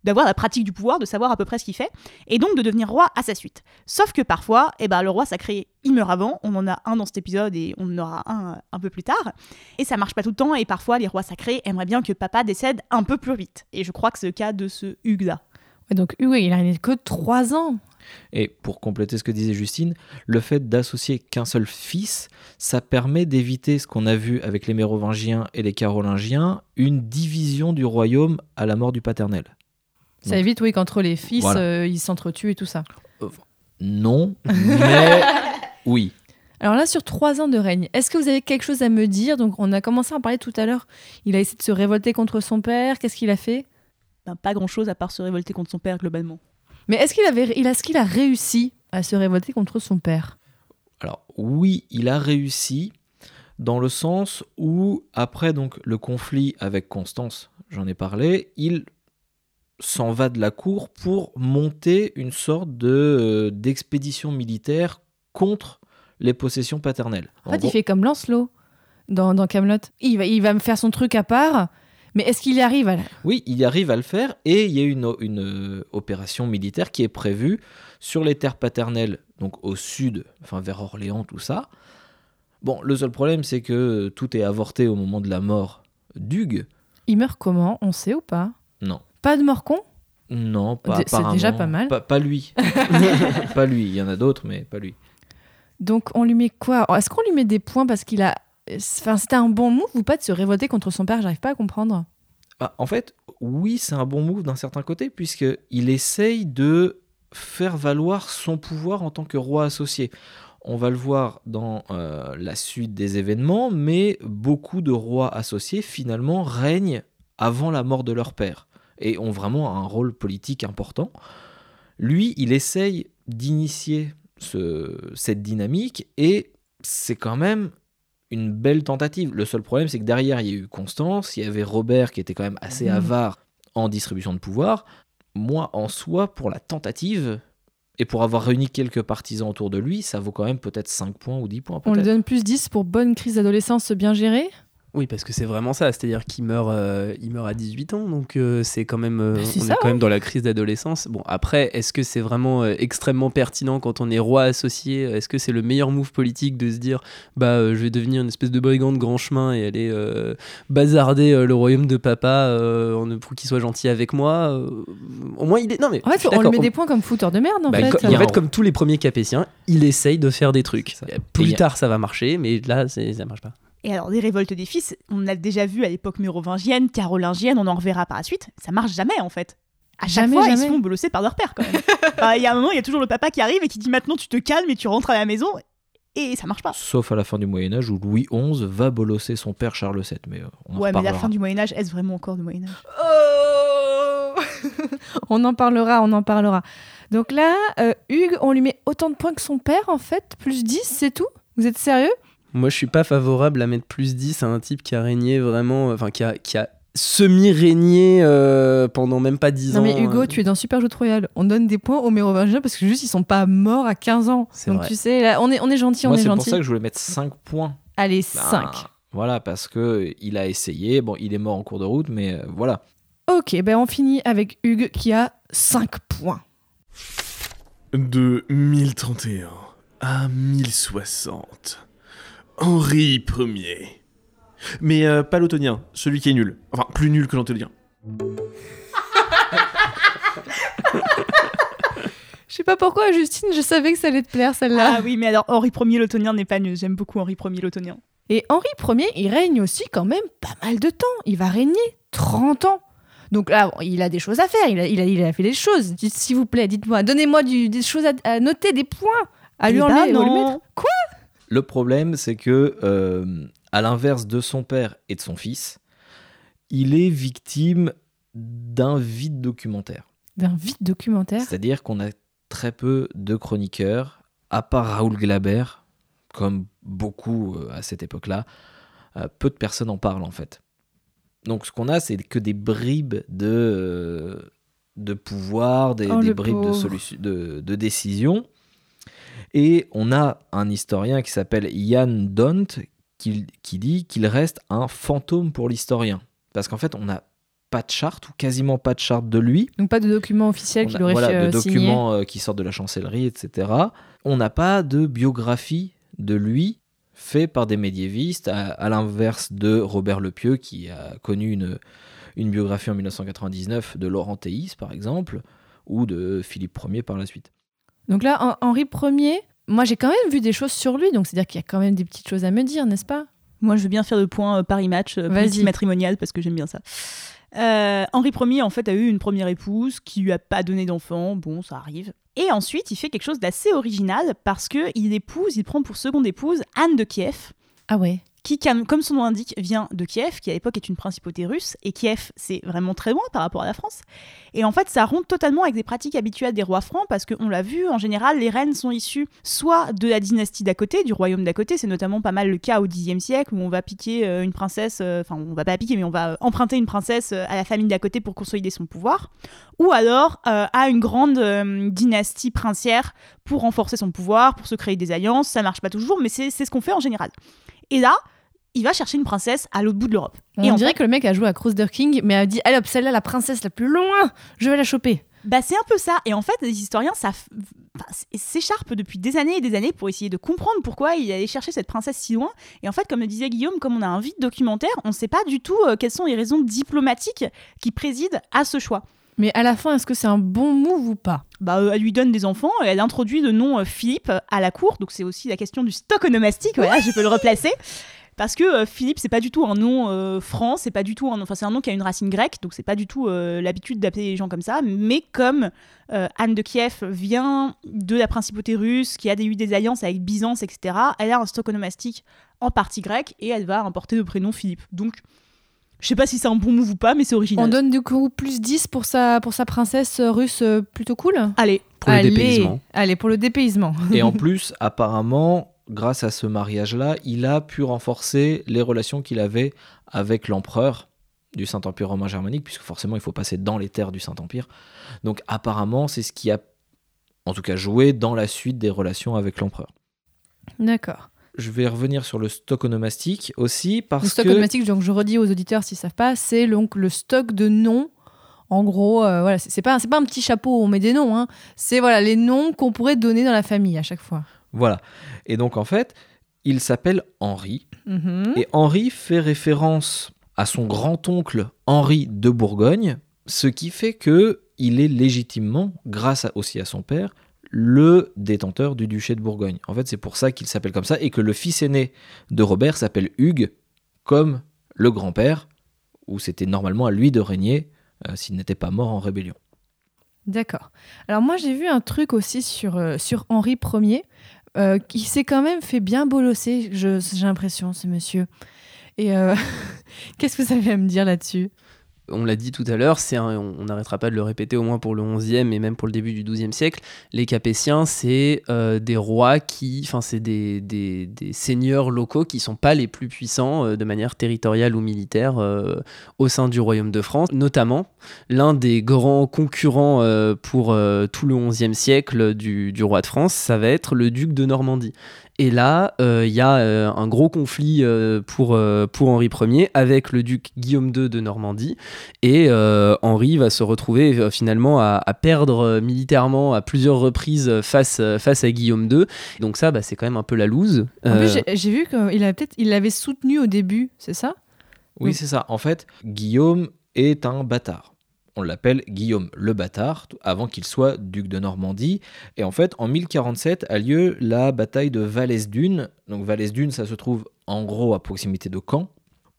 d'avoir la pratique du pouvoir, de savoir à peu près ce qu'il fait, et donc de devenir roi à sa suite. Sauf que parfois, eh ben, le roi sacré, il meurt avant, on en a un dans cet épisode et on en aura un euh, un peu plus tard, et ça marche pas tout le temps, et parfois les rois sacrés aimeraient bien que papa décède un peu plus vite. Et je crois que c'est le cas de ce Hugues-là. Donc Hugues, il a né que 3 ans. Et pour compléter ce que disait Justine, le fait d'associer qu'un seul fils, ça permet d'éviter ce qu'on a vu avec les Mérovingiens et les Carolingiens, une division du royaume à la mort du paternel. Ça Donc, évite, oui, qu'entre les fils, Voilà. euh, ils s'entretuent et tout ça. Non, mais [laughs] oui. Alors là, sur trois ans de règne, est-ce que vous avez quelque chose à me dire? Donc, on a commencé à en parler tout à l'heure. Il a essayé de se révolter contre son père. Qu'est-ce qu'il a fait? Ben, pas grand-chose à part se révolter contre son père globalement. Mais est-ce qu'il avait, il a, est-ce qu'il a réussi à se révolter contre son père? Alors oui, il a réussi dans le sens où après donc le conflit avec Constance, j'en ai parlé, il s'en va de la cour pour monter une sorte de euh, d'expédition militaire contre les possessions paternelles. En fait, il fait comme Lancelot dans, dans Camelot. Il va, il va me faire son truc à part. Mais est-ce qu'il y arrive à Oui, il y arrive à le faire et il y a une, une euh, opération militaire qui est prévue sur les terres paternelles, donc au sud, enfin vers Orléans, tout ça. Bon, le seul problème, c'est que tout est avorté au moment de la mort d'Hugues. Il meurt comment? On sait ou pas? Non. Pas de mort con Non, pas C'est déjà pas mal. Pas, pas lui. [laughs] pas lui. Il y en a d'autres, mais pas lui. Donc, on lui met quoi? Est-ce qu'on lui met des points parce qu'il a. Enfin, c'était un bon move ou pas de se révolter contre son père? J'arrive pas à comprendre. Ah, en fait, oui, c'est un bon move d'un certain côté, puisqu'il essaye de faire valoir son pouvoir en tant que roi associé. On va le voir dans euh, la suite des événements, mais beaucoup de rois associés, finalement, règnent avant la mort de leur père et ont vraiment un rôle politique important. Lui, il essaye d'initier ce- cette dynamique et c'est quand même une belle tentative. Le seul problème, c'est que derrière, il y a eu Constance, il y avait Robert qui était quand même assez Mhm. avare en distribution de pouvoir. Moi, en soi, pour la tentative, et pour avoir réuni quelques partisans autour de lui, ça vaut quand même peut-être 5 points ou 10 points. On lui donne plus 10 pour bonne crise d'adolescence bien gérée? Oui, parce que c'est vraiment ça. C'est-à-dire qu'il meurt, euh, il meurt à 18 ans, donc euh, c'est quand même, euh, Bah, on ça, est quand même dans la crise d'adolescence. Bon, après, est-ce que c'est vraiment euh, extrêmement pertinent quand on est roi associé? Est-ce que c'est le meilleur move politique de se dire, bah, euh, je vais devenir une espèce de brigand de grand chemin et aller euh, bazarder euh, le royaume de papa euh, pour qu'il soit gentil avec moi? Euh, Au moins, il est. Non mais. En je fait, suis on lui met des points comme fouteur de merde en Bah, fait. co- il y a en fait, comme tous les premiers capétiens, il essaye de faire des trucs. Plus Et a- tard, ça va marcher, mais là, c'est- ça marche pas. Et alors, des révoltes des fils, on l'a déjà vu à l'époque mérovingienne, carolingienne, on en reverra par la suite. Ça marche jamais, en fait. À chaque Jamais, fois, ils se font bolosser par leur père, quand même. [laughs] Enfin, Il y a un moment, il y a toujours le papa qui arrive et qui dit maintenant tu te calmes et tu rentres à la maison. Et ça marche pas. Sauf à la fin du Moyen-Âge où Louis XI va bolosser son père Charles VII. Mais euh, on en ouais, mais la fin du Moyen-Âge, est-ce vraiment encore du Moyen-Âge [laughs] on en parlera, on en parlera. Donc là, euh, Hugues, on lui met autant de points que son père en fait, plus 10, c'est tout? Vous êtes sérieux? Moi, je suis pas favorable à mettre plus 10 à un type qui a régné vraiment, enfin, qui a, qui a semi-régné euh, pendant même pas 10 Non ans. mais Hugo, euh. tu es dans Super Jeu Royal. On donne des points aux Mérovingiens parce que juste ils sont pas morts à 15 ans. C'est Donc vrai. tu sais, là, on est, on est gentil, on Moi, est c'est pour gentil. ça que je voulais mettre 5 points. Allez, Ben, 5. Voilà, parce que il a essayé. Bon, il est mort en cours de route, mais euh, voilà. Ok, ben on finit avec Hugues qui a 5 points. De 1031 à 1060. Henri Ier. Mais euh, pas l'autonien, celui qui est nul. Enfin, plus nul que l'antonien. [laughs] Je sais pas pourquoi, Justine, je savais que ça allait te plaire celle-là. Ah oui, mais alors Henri Ier l'Ottonien n'est pas nul. J'aime beaucoup Henri Ier l'Ottonien. Et Henri Ier, il règne aussi quand même pas mal de temps. Il va régner 30 ans. Donc là, il a des choses à faire, il a, il a, il a fait des choses. Dites- S'il vous plaît, dites-moi, donnez-moi des choses à, à noter, des points à lui Eh enlever ben ou lui non. mettre. Quoi? Le problème, c'est que, euh, à l'inverse de son père et de son fils, il est victime d'un vide documentaire. D'un vide documentaire? C'est-à-dire qu'on a très peu de chroniqueurs, à part Raoul Glaber, comme beaucoup euh, à cette époque-là, euh, peu de personnes en parlent en fait. Donc ce qu'on a, c'est que des bribes de, de pouvoir, des, Oh, des bribes de, de décision. Et on a un historien qui s'appelle Jan Dont qui, qui dit qu'il reste un fantôme pour l'historien. Parce qu'en fait, on n'a pas de charte, ou quasiment pas de charte de lui. Donc pas de document officiel On qu'il a- aurait voilà, fait, de euh, signer. documents euh, qui sortent de la chancellerie, etc. On n'a pas de biographie de lui fait par des médiévistes, à, à l'inverse de Robert Le Pieux, qui a connu une, une biographie en 1999 de Laurent Théis, par exemple, ou de Philippe Ier par la suite. Donc là, Hen- Henri Ier, moi j'ai quand même vu des choses sur lui, donc c'est-à-dire qu'il y a quand même des petites choses à me dire, n'est-ce pas? Moi, je veux bien faire le point euh, Paris Match, euh, Vas-y. politique matrimoniale, parce que j'aime bien ça. Euh, Henri Ier, en fait, a eu une première épouse qui lui a pas donné d'enfant. Bon, ça arrive. Et ensuite, il fait quelque chose d'assez original parce que il épouse, il prend pour seconde épouse Anne de Kiev, Ah ouais. Qui, comme son nom l'indique, vient de Kiev, qui à l'époque est une principauté russe. Et Kiev, c'est vraiment très loin par rapport à la France. Et en fait, ça rompt totalement avec des pratiques habituelles des rois francs, parce qu'on l'a vu, en général, les reines sont issues soit de la dynastie d'à côté, du royaume d'à côté. C'est notamment pas mal le cas au Xe siècle, où on va piquer euh, une princesse, euh, enfin, on va pas piquer, mais on va emprunter une princesse euh, à la famille d'à côté pour consolider son pouvoir. Ou alors à une grande dynastie princière pour renforcer son pouvoir, pour se créer des alliances. Ça marche pas toujours, mais c'est ce qu'on fait en général. Et là, il va chercher une princesse à l'autre bout de l'Europe. On Et en dirait fait, que le mec a joué à Crusader King, mais a dit Allez hop, celle-là, la princesse la plus loin, je vais la choper. Bah, c'est un peu ça. Et en fait, les historiens ça f- enfin, s- s'écharpent depuis des années et des années pour essayer de comprendre pourquoi il allait chercher cette princesse si loin. Et en fait, comme le disait Guillaume, comme on a un vide documentaire, on ne sait pas du tout euh, quelles sont les raisons diplomatiques qui président à ce choix. Mais à la fin, est-ce que c'est un bon move ou pas? Bah, euh, elle lui donne des enfants, et elle introduit le nom euh, Philippe à la cour, donc c'est aussi la question du stock onomastique, voilà, je peux le replacer. Parce que euh, Philippe, c'est pas du tout un nom euh, franc, c'est pas du tout un nom, enfin c'est un nom qui a une racine grecque, donc c'est pas du tout euh, l'habitude d'appeler les gens comme ça. Mais comme euh, Anne de Kiev vient de la principauté russe, qui a eu des alliances avec Byzance, etc., elle a un stock onomastique en partie grec et elle va importer le prénom Philippe. Donc je sais pas si c'est un bon move ou pas, mais c'est original. On donne du coup plus 10 pour sa, pour sa princesse russe euh, plutôt cool Allez, Pour le Allez. dépaysement. Allez, pour le dépaysement. Et en [laughs] plus, apparemment, grâce à ce mariage-là, il a pu renforcer les relations qu'il avait avec l'empereur du Saint-Empire romain germanique, puisque forcément, il faut passer dans les terres du Saint-Empire. Donc apparemment, c'est ce qui a, en tout cas, joué dans la suite des relations avec l'empereur. D'accord. Je vais revenir sur le stock onomastique aussi, parce Le stock que... onomastique, donc je redis aux auditeurs s'ils savent pas, c'est donc le stock de noms. En gros, euh, voilà, c'est pas, c'est pas un petit chapeau où on met des noms, hein. c'est voilà, les noms qu'on pourrait donner dans la famille à chaque fois. Voilà. Et donc, en fait, il s'appelle Henri, Mhm. Et Henri fait référence à son grand-oncle Henri de Bourgogne, ce qui fait que il est légitimement, grâce aussi à son père, le détenteur du duché de Bourgogne. En fait, c'est pour ça qu'il s'appelle comme ça et que le fils aîné de Robert s'appelle Hugues, comme le grand-père, où c'était normalement à lui de régner euh, s'il n'était pas mort en rébellion. D'accord. Alors moi j'ai vu un truc aussi sur, euh, sur Henri Ier, euh, qui s'est quand même fait bien bolosser, j'ai l'impression, ce monsieur. Et [laughs] qu'est-ce que vous avez à me dire là-dessus? On l'a dit tout à l'heure, on n'arrêtera pas de le répéter au moins pour le 11e et même pour le début du 12e siècle. Les Capétiens, c'est euh, des rois qui, enfin, c'est des, des, seigneurs locaux qui sont pas les plus puissants euh, de manière territoriale ou militaire euh, au sein du royaume de France. Notamment, l'un des grands concurrents pour tout le 11e siècle du roi de France, ça va être le duc de Normandie. Et là, euh, il y a euh, un gros conflit euh, pour, euh, pour Henri Ier avec le duc Guillaume II de Normandie. Et euh, Henri va se retrouver euh, finalement à, à perdre euh, militairement à plusieurs reprises euh, face, euh, face à Guillaume II. Donc ça, bah, c'est quand même un peu la loose. En Euh, plus, j'ai- vu qu'il avait peut-être, il l'avait soutenu au début, c'est ça? Oui, Oui. c'est ça. En fait, Guillaume est un bâtard. On l'appelle Guillaume le Bâtard, avant qu'il soit duc de Normandie. Et en fait, en 1047 a lieu la bataille de Valès-Dune. Donc Valès-Dune, ça se trouve en gros à proximité de Caen,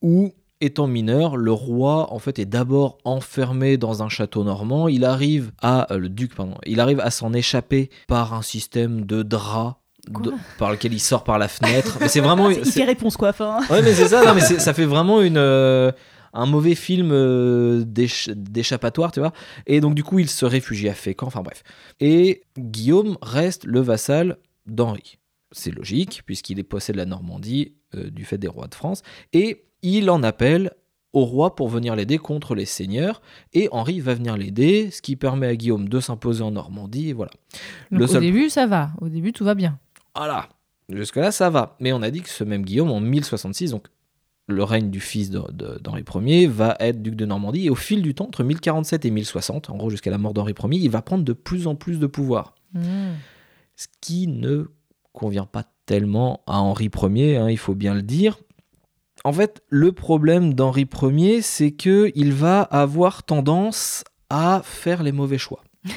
où étant mineur, le roi en fait est d'abord enfermé dans un château normand. Il arrive à euh, le duc, pardon, il arrive à s'en échapper par un système de draps. de- par lequel il sort par la fenêtre. Mais c'est vraiment. [laughs] Il fait réponse quoi. Enfin, Ouais, mais c'est ça, non, mais ça fait vraiment une, euh, un mauvais film euh, d'éch- d'échappatoire, tu vois. Et donc, du coup, il se réfugie à Fécamp, enfin bref. Et Guillaume reste le vassal d'Henri. C'est logique, puisqu'il est possède la Normandie euh, du fait des rois de France. Et il en appelle au roi pour venir l'aider contre les seigneurs. Et Henri va venir l'aider, ce qui permet à Guillaume de s'imposer en Normandie. Et voilà. Donc, Le au début, ça va. Au début, tout va bien. voilà. Jusque-là, ça va. Mais on a dit que ce même Guillaume, en 1066, donc le règne du fils d'Henri Ier, va être duc de Normandie. Et au fil du temps, entre 1047 et 1060, en gros jusqu'à la mort d'Henri Ier, il va prendre de plus en plus de pouvoir. Hmm. Ce qui ne convient pas tellement à Henri Ier, hein, il faut bien le dire. En fait, le problème d'Henri Ier, c'est que il va avoir tendance à faire les mauvais choix. [laughs]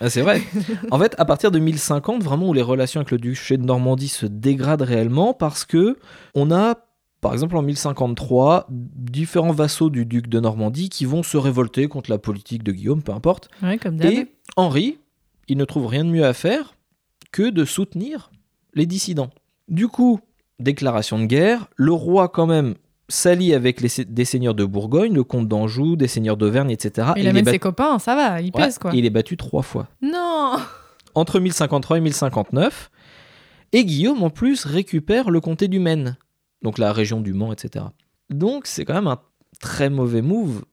Ah, C'est vrai. En fait, à partir de 1050, vraiment où les relations avec le duché de Normandie se dégradent réellement, parce que on a, par exemple, en 1053, différents vassaux du duc de Normandie qui vont se révolter contre la politique de Guillaume, peu importe. Ouais, comme d'hab. Et Henri, il ne trouve rien de mieux à faire que de soutenir les dissidents. Du coup, déclaration de guerre, le roi quand même s'allie avec les, des seigneurs de Bourgogne, le comte d'Anjou, des seigneurs d'Auvergne, etc. il Et amène bat- ses copains, ça va, il Ouais, pèse quoi. il est battu trois fois. Non Entre 1053 et 1059. Et Guillaume, en plus, récupère le comté du Maine, donc la région du Mans, etc. Donc c'est quand même un très mauvais move.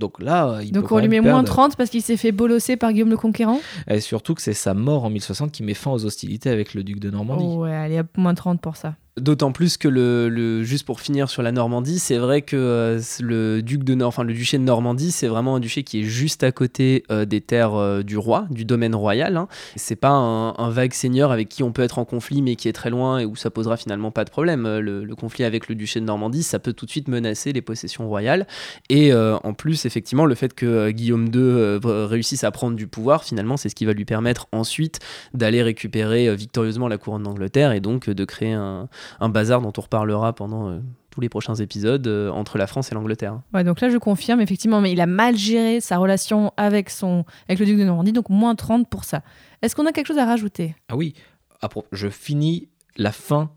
Donc là, il Donc on lui met moins perdre. 30 parce qu'il s'est fait bolosser par Guillaume le Conquérant? Et surtout que c'est sa mort en 1060 qui met fin aux hostilités avec le duc de Normandie. Ouais, allez, hop, moins 30 pour ça. D'autant plus que le, juste pour finir sur la Normandie, c'est vrai que euh, le duc de le duché de Normandie, c'est vraiment un duché qui est juste à côté euh, des terres euh, du roi, du domaine royal. hein. C'est pas un, vague seigneur avec qui on peut être en conflit mais qui est très loin et où ça posera finalement pas de problème. Le, conflit avec le duché de Normandie, ça peut tout de suite menacer les possessions royales. Et en plus, effectivement, le fait que Guillaume II réussisse à prendre du pouvoir, finalement, c'est ce qui va lui permettre ensuite d'aller récupérer victorieusement la couronne d'Angleterre et donc de créer un, un bazar dont on reparlera pendant euh, tous les prochains épisodes euh, entre la France et l'Angleterre. Ouais, donc là je confirme effectivement, mais il a mal géré sa relation avec, son, avec le duc de Normandie, donc moins 30 pour ça. Est-ce qu'on a quelque chose à rajouter? Ah oui, je finis la fin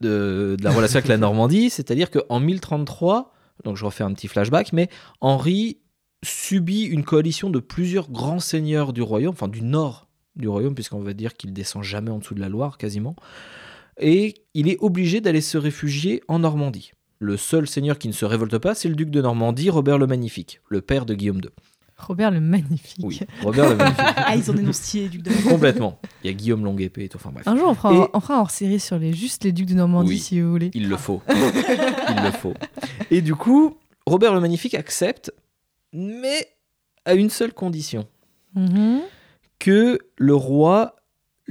de, de la relation avec la Normandie, [laughs] c'est-à-dire qu'en 1033, donc je refais un petit flashback, mais Henri subit une coalition de plusieurs grands seigneurs du royaume, enfin du nord du royaume, puisqu'on va dire qu'il descend jamais en dessous de la Loire quasiment, et il est obligé d'aller se réfugier en Normandie. Le seul seigneur qui ne se révolte pas, c'est le duc de Normandie, Robert le Magnifique, le père de Guillaume II. Robert le Magnifique. Oui, Robert le Magnifique. [laughs] ah, ils ont dénoncé duc de Complètement. Il y a Guillaume Longue-Épée et tout, enfin bref. Un jour on fera, Et- on fera hors série sur les, juste les ducs de Normandie Oui. si vous voulez. Il le faut. Il le faut. Et du coup, Robert le Magnifique accepte, mais à une seule condition Mhm. que le roi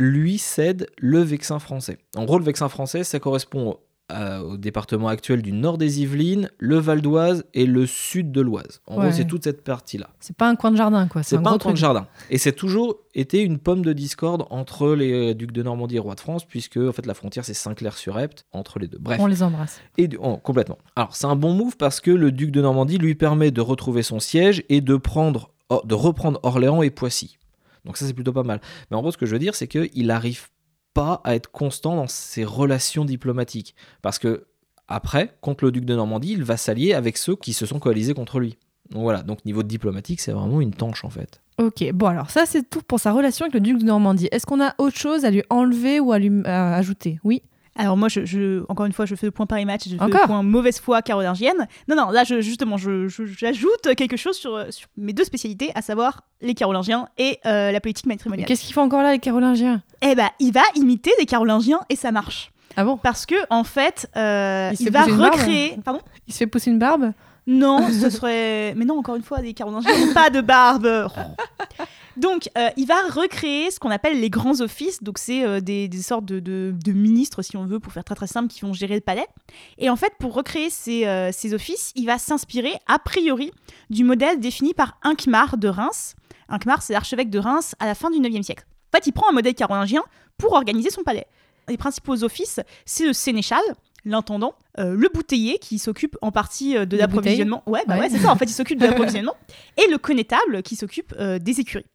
lui cède le Vexin français. En gros, le Vexin français, ça correspond à- au département actuel du nord des Yvelines, le Val d'Oise et le sud de l'Oise. En Ouais. gros, c'est toute cette partie-là. C'est pas un coin de jardin quoi. C'est pas gros un coin de jardin. Et c'est toujours été une pomme de discorde entre les ducs de Normandie et rois de France, puisque en fait la frontière c'est Saint-Clair-sur-Epte entre les deux. Bref. On les embrasse. Et du- oh, complètement. Alors, c'est un bon move parce que le duc de Normandie lui permet de retrouver son siège et de, prendre, oh, de reprendre Orléans et Poissy. Donc, ça, c'est plutôt pas mal. Mais en gros, ce que je veux dire, c'est qu'il n'arrive pas à être constant dans ses relations diplomatiques. Parce que, après, contre le duc de Normandie, il va s'allier avec ceux qui se sont coalisés contre lui. Donc voilà, donc niveau diplomatique, c'est vraiment une tanche en fait. Ok, bon alors ça c'est tout pour sa relation avec le duc de Normandie. Est-ce qu'on a autre chose à lui enlever ou à lui à ajouter? Oui. Alors moi, je, je- encore une fois, je fais le point Paris Match, je fais Encore le point mauvaise foi carolingienne. Non, non, là, je, justement, j'ajoute quelque chose sur, sur mes deux spécialités, à savoir les carolingiens et euh, la politique matrimoniale. Qu'est-ce qu'il fait encore là les Carolingiens? Eh ben, il va imiter des carolingiens et ça marche. Ah bon? Parce que, en fait, euh, Il va barbe recréer... Pardon? Il se fait pousser une barbe? Non, ce serait. Mais non, encore une fois, des carolingiens n'ont pas de barbe. [laughs] Donc, euh, il va recréer ce qu'on appelle les grands offices. Donc, c'est euh, des, des sortes de, de- de ministres, si on veut, pour faire très très simple, qui vont gérer le palais. Et en fait, pour recréer ces, euh, ces offices, il va s'inspirer, a priori, du modèle défini par Hincmar de Reims. Hincmar, c'est l'archevêque de Reims à la fin du 9e siècle. En fait, il prend un modèle carolingien pour organiser son palais. Les principaux offices, c'est le sénéchal, l'intendant, euh, le bouteiller qui s'occupe en partie euh, de l'approvisionnement. Ouais, bah Ouais. ouais, c'est ça. En fait, il s'occupe de [laughs] l'approvisionnement et le connétable qui s'occupe euh, des écuries.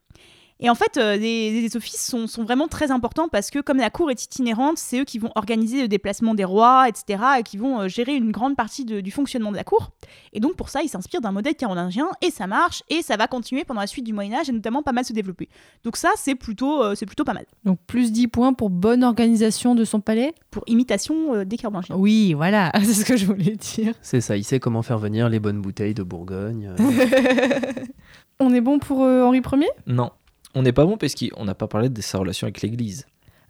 Et en fait, euh, les, les offices sont, sont vraiment très importants parce que comme la cour est itinérante, c'est eux qui vont organiser le déplacement des rois, etc., et qui vont euh, gérer une grande partie de- du fonctionnement de la cour. Et donc pour ça, ils s'inspirent d'un modèle carolingien et ça marche et ça va continuer pendant la suite du Moyen Âge et notamment pas mal se développer. Donc ça, c'est plutôt, euh, c'est plutôt pas mal Donc plus 10 points pour bonne organisation de son palais? Pour imitation euh, des carolingiens. Oui, voilà, [laughs] c'est ce que je voulais dire. C'est ça, il sait comment faire venir les bonnes bouteilles de Bourgogne. euh. [laughs] On est bon pour euh, Henri Ier? Non. On n'est pas bon parce qu'on n'a pas parlé de sa relation avec l'Église.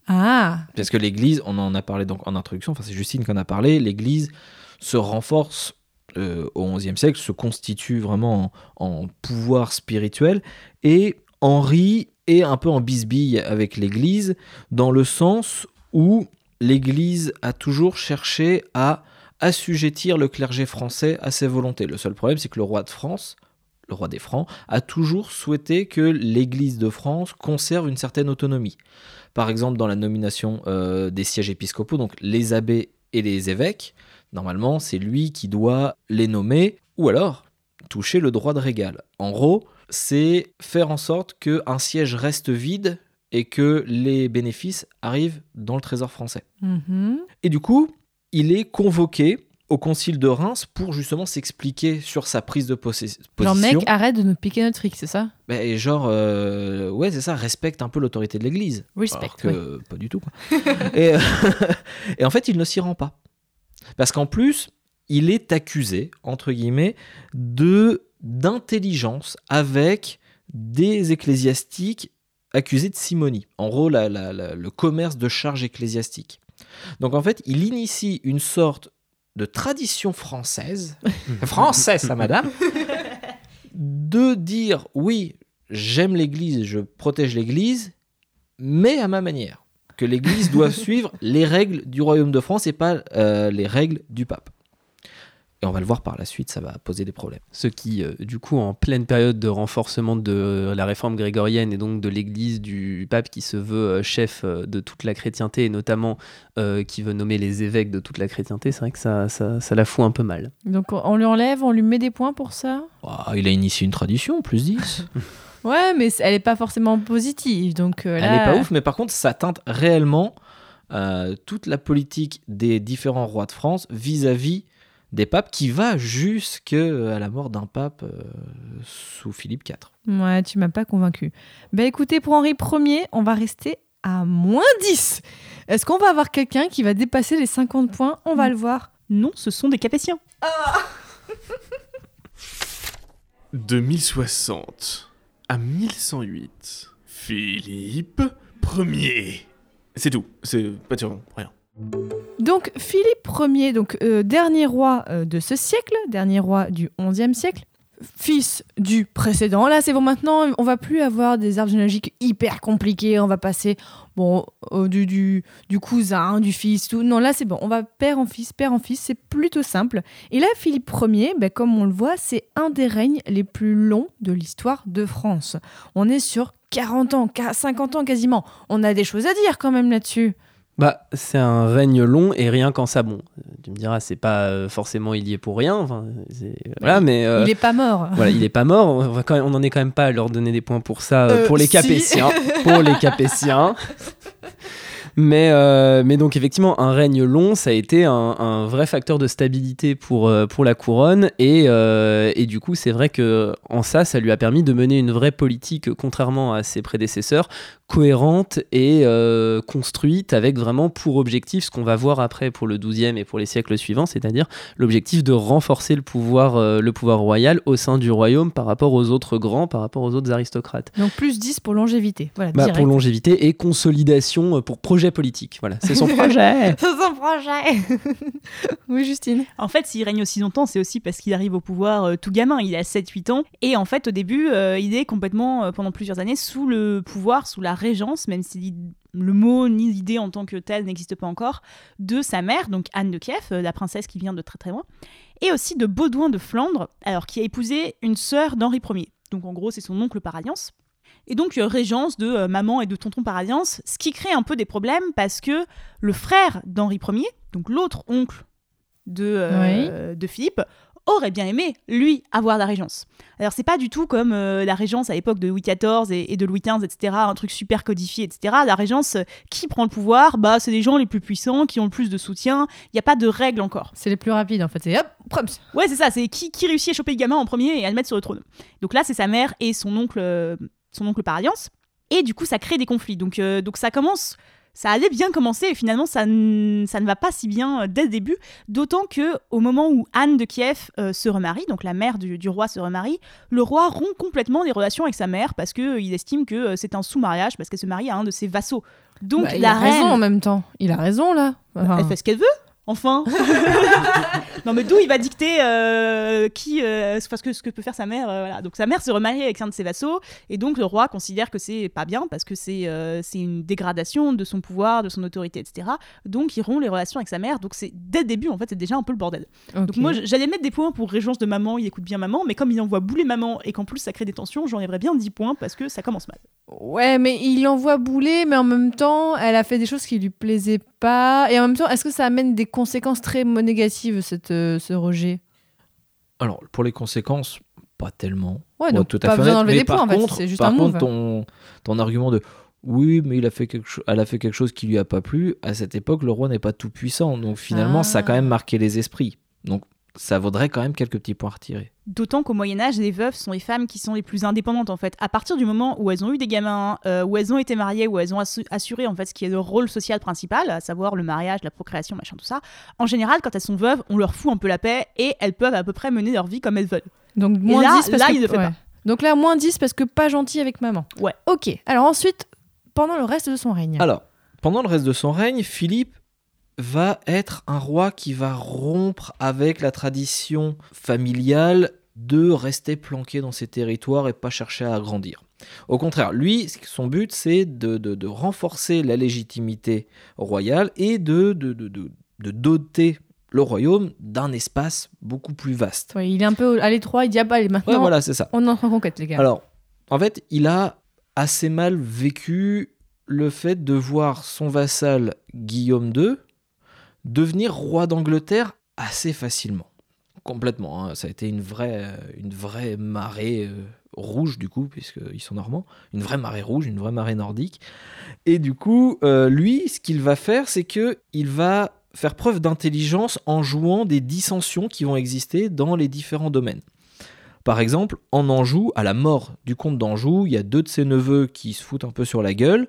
Ah, Parce que l'Église, on en a parlé donc en introduction, enfin c'est Justine qui en a parlé, l'Église se renforce euh, au XIe siècle, se constitue vraiment en, en pouvoir spirituel, et Henri est un peu en bisbille avec l'Église, dans le sens où l'Église a toujours cherché à assujettir le clergé français à ses volontés. Le seul problème, c'est que le roi de France, le roi des Francs, a toujours souhaité que l'Église de France conserve une certaine autonomie. Par exemple, dans la nomination euh, des sièges épiscopaux, donc les abbés et les évêques, normalement, c'est lui qui doit les nommer, ou alors toucher le droit de régal. En gros, c'est faire en sorte qu'un siège reste vide et que les bénéfices arrivent dans le trésor français. mhm. Et du coup, il est convoqué au concile de Reims pour justement s'expliquer sur sa prise de possé- genre position. mec, arrête de nous piquer notre fric, c'est ça Bah, et genre, euh, ouais, c'est ça, respecte un peu l'autorité de l'Église. Respect, Alors que [laughs] pas du tout. quoi. [laughs] et, euh, [laughs] et en fait, il ne s'y rend pas. Parce qu'en plus, il est accusé, entre guillemets, de d'intelligence avec des ecclésiastiques accusés de simonie. En gros, la- la- la- le commerce de charges ecclésiastiques. Donc en fait, il initie une sorte de tradition française, [laughs] française, ça madame, [laughs] de dire oui, j'aime l'Église, je protège l'Église, mais à ma manière. Que l'Église doit [laughs] suivre les règles du royaume de France et pas euh, les règles du pape. Et on va le voir par la suite, ça va poser des problèmes. Ce qui, euh, du coup, en pleine période de renforcement de la réforme grégorienne et donc de l'Église du pape qui se veut euh, chef euh, de toute la chrétienté et notamment euh, qui veut nommer les évêques de toute la chrétienté, c'est vrai que ça, ça, ça la fout un peu mal. Donc on lui enlève, on lui met des points pour ça? Il a initié une tradition, plus 10. [laughs] Ouais, mais elle est pas forcément positive, donc euh, Elle là... est pas ouf, mais par contre, ça teinte réellement euh, toute la politique des différents rois de France vis-à-vis des papes qui va jusqu'à la mort d'un pape euh, sous Philippe IV. Ouais, tu m'as pas convaincu. Bah écoutez, pour Henri Ier, on va rester à moins 10. Est-ce qu'on va avoir quelqu'un qui va dépasser les 50 points? On va le voir. Non, ce sont des Capétiens. [laughs] De 1060 à 1108, Philippe Ier. C'est tout, c'est pas tirant, rien. Donc Philippe Ier, donc euh, dernier roi euh, de ce siècle, dernier roi du XIe siècle, fils du précédent. Là, c'est bon. Maintenant, on va plus avoir des arbres généalogiques hyper compliqués. On va passer bon au- du, du, du cousin, du fils, tout. Non, là, c'est bon. On va père en fils, père en fils. C'est plutôt simple. Et là, Philippe Ier, ben, comme on le voit, c'est un des règnes les plus longs de l'histoire de France. On est sur 40 ans, qua- 50 ans quasiment. On a des choses à dire quand même là-dessus. Bah, c'est un règne long et rien qu'en ça, bon, euh, tu me diras, c'est pas euh, forcément il y est pour rien, enfin, c'est- voilà, mais euh, Il est pas mort. voilà, il est pas mort. On, va quand même- on en est quand même pas à leur donner des points pour ça, euh, Euh, pour les si. Capétiens, pour les Capétiens. [laughs] Mais, euh, mais donc effectivement, un règne long, ça a été un, un vrai facteur de stabilité pour, euh, pour la couronne. Et, euh, et du coup, c'est vrai que en ça, ça lui a permis de mener une vraie politique, contrairement à ses prédécesseurs, cohérente et euh, construite avec vraiment pour objectif ce qu'on va voir après pour le 12e et pour les siècles suivants, c'est-à-dire l'objectif de renforcer le pouvoir, le pouvoir royal au sein du royaume par rapport aux autres grands, par rapport aux autres aristocrates. Donc plus 10 pour longévité. Voilà, Bah, pour longévité et consolidation, pour projection projet politique. Voilà, c'est son [laughs] projet. C'est son projet. [laughs] oui, Justine. En fait, s'il règne aussi longtemps, c'est aussi parce qu'il arrive au pouvoir euh, tout gamin. Il a 7-8 ans. Et en fait, au début, euh, il est complètement, euh, pendant plusieurs années, sous le pouvoir, sous la régence, même si le mot ni l'idée en tant que telle n'existe pas encore, de sa mère, donc Anne de Kiev, la princesse qui vient de très très loin, et aussi de Baudouin de Flandre, alors qui a épousé une sœur d'Henri Ier. Donc en gros, c'est son oncle par alliance. Et donc euh, régence de euh, maman et de tonton par alliance, ce qui crée un peu des problèmes parce que le frère d'Henri Ier, donc l'autre oncle de, euh, de Philippe, aurait bien aimé, lui, avoir la régence. Alors, c'est pas du tout comme euh, la régence à l'époque de Louis XIV et, et de Louis XV, etc., un truc super codifié, etc. La régence, euh, qui prend le pouvoir? Bah, c'est les gens les plus puissants, qui ont le plus de soutien. Il n'y a pas de règle encore. C'est les plus rapides en fait. C'est hop, proms. Ouais, c'est ça, c'est qui, qui réussit à choper le gamin en premier et à le mettre sur le trône. Donc là, c'est sa mère et son oncle, euh, son oncle par alliance. Et du coup, ça crée des conflits. Donc, euh, donc ça commence. Ça allait bien commencer et finalement ça, ça ne va pas si bien euh, dès le début, d'autant que au moment où Anne de Kiev euh, se remarie, donc la mère du, du roi se remarie, le roi rompt complètement les relations avec sa mère parce que euh, il estime que c'est un sous-mariage parce qu'elle se marie à un de ses vassaux. Donc Bah, il a raison en même temps. Il a raison là. Enfin, elle fait ce qu'elle veut, enfin. [laughs] non, mais d'où il va dicter euh, qui, euh, parce que ce que peut faire sa mère. euh, voilà. Donc sa mère se remarie avec un de ses vassaux, et donc le roi considère que c'est pas bien parce que c'est c'est une dégradation de son pouvoir, de son autorité, etc. Donc il rompt les relations avec sa mère. Donc c'est dès le début en fait c'est déjà un peu le bordel. Donc moi j'allais mettre des points pour régence de maman, il écoute bien maman, mais comme il envoie bouler maman et qu'en plus ça crée des tensions, j'enlèverais bien 10 points parce que ça commence mal. Ouais, mais il l'envoie bouler, mais en même temps, elle a fait des choses qui lui plaisaient pas. Et en même temps, est-ce que ça amène des conséquences très négatives, cette, euh, ce rejet Alors, pour les conséquences, pas tellement. Ouais, donc tout pas à fait besoin d'enlever des points, par en fait, contre- c'est juste par un contre, ton, ton argument de oui, mais il a fait quelque chose, elle a fait quelque chose qui lui a pas plu. À cette époque, le roi n'est pas tout puissant, donc finalement, ça a quand Ah. même marqué les esprits. Donc, ça vaudrait quand même quelques petits points retirés. D'autant qu'au Moyen Âge, les veuves sont les femmes qui sont les plus indépendantes en fait. À partir du moment où elles ont eu des gamins, euh, où elles ont été mariées, où elles ont assu- assuré en fait ce qui est leur rôle social principal, à savoir le mariage, la procréation, machin, tout ça. En général, quand elles sont veuves, on leur fout un peu la paix et elles peuvent à peu près mener leur vie comme elles veulent. Donc moins là- 10 parce là, que... il le fait ouais. pas. Donc là, moins 10 parce que pas gentil avec maman. Ouais. Ok. Alors ensuite, pendant le reste de son règne. Alors, pendant le reste de son règne, Philippe va être un roi qui va rompre avec la tradition familiale de rester planqué dans ses territoires et pas chercher à agrandir. Au contraire, lui, son but, c'est de, de- de renforcer la légitimité royale et de, de, de- de- de doter le royaume d'un espace beaucoup plus vaste. Il est un peu à l'étroit, il dit ah bah maintenant, Ouais, voilà, c'est ça. on entre en conquête, les gars. Alors, en fait, il a assez mal vécu le fait de voir son vassal Guillaume II devenir roi d'Angleterre assez facilement. Complètement. hein. Ça a été une vraie, euh, une vraie marée euh, rouge, du coup, puisqu'ils sont normands. Une vraie marée rouge, une vraie marée nordique. Et du coup, euh, lui, ce qu'il va faire, c'est que il va faire preuve d'intelligence en jouant des dissensions qui vont exister dans les différents domaines. Par exemple, en Anjou, à la mort du comte d'Anjou, il y a deux de ses neveux qui se foutent un peu sur la gueule.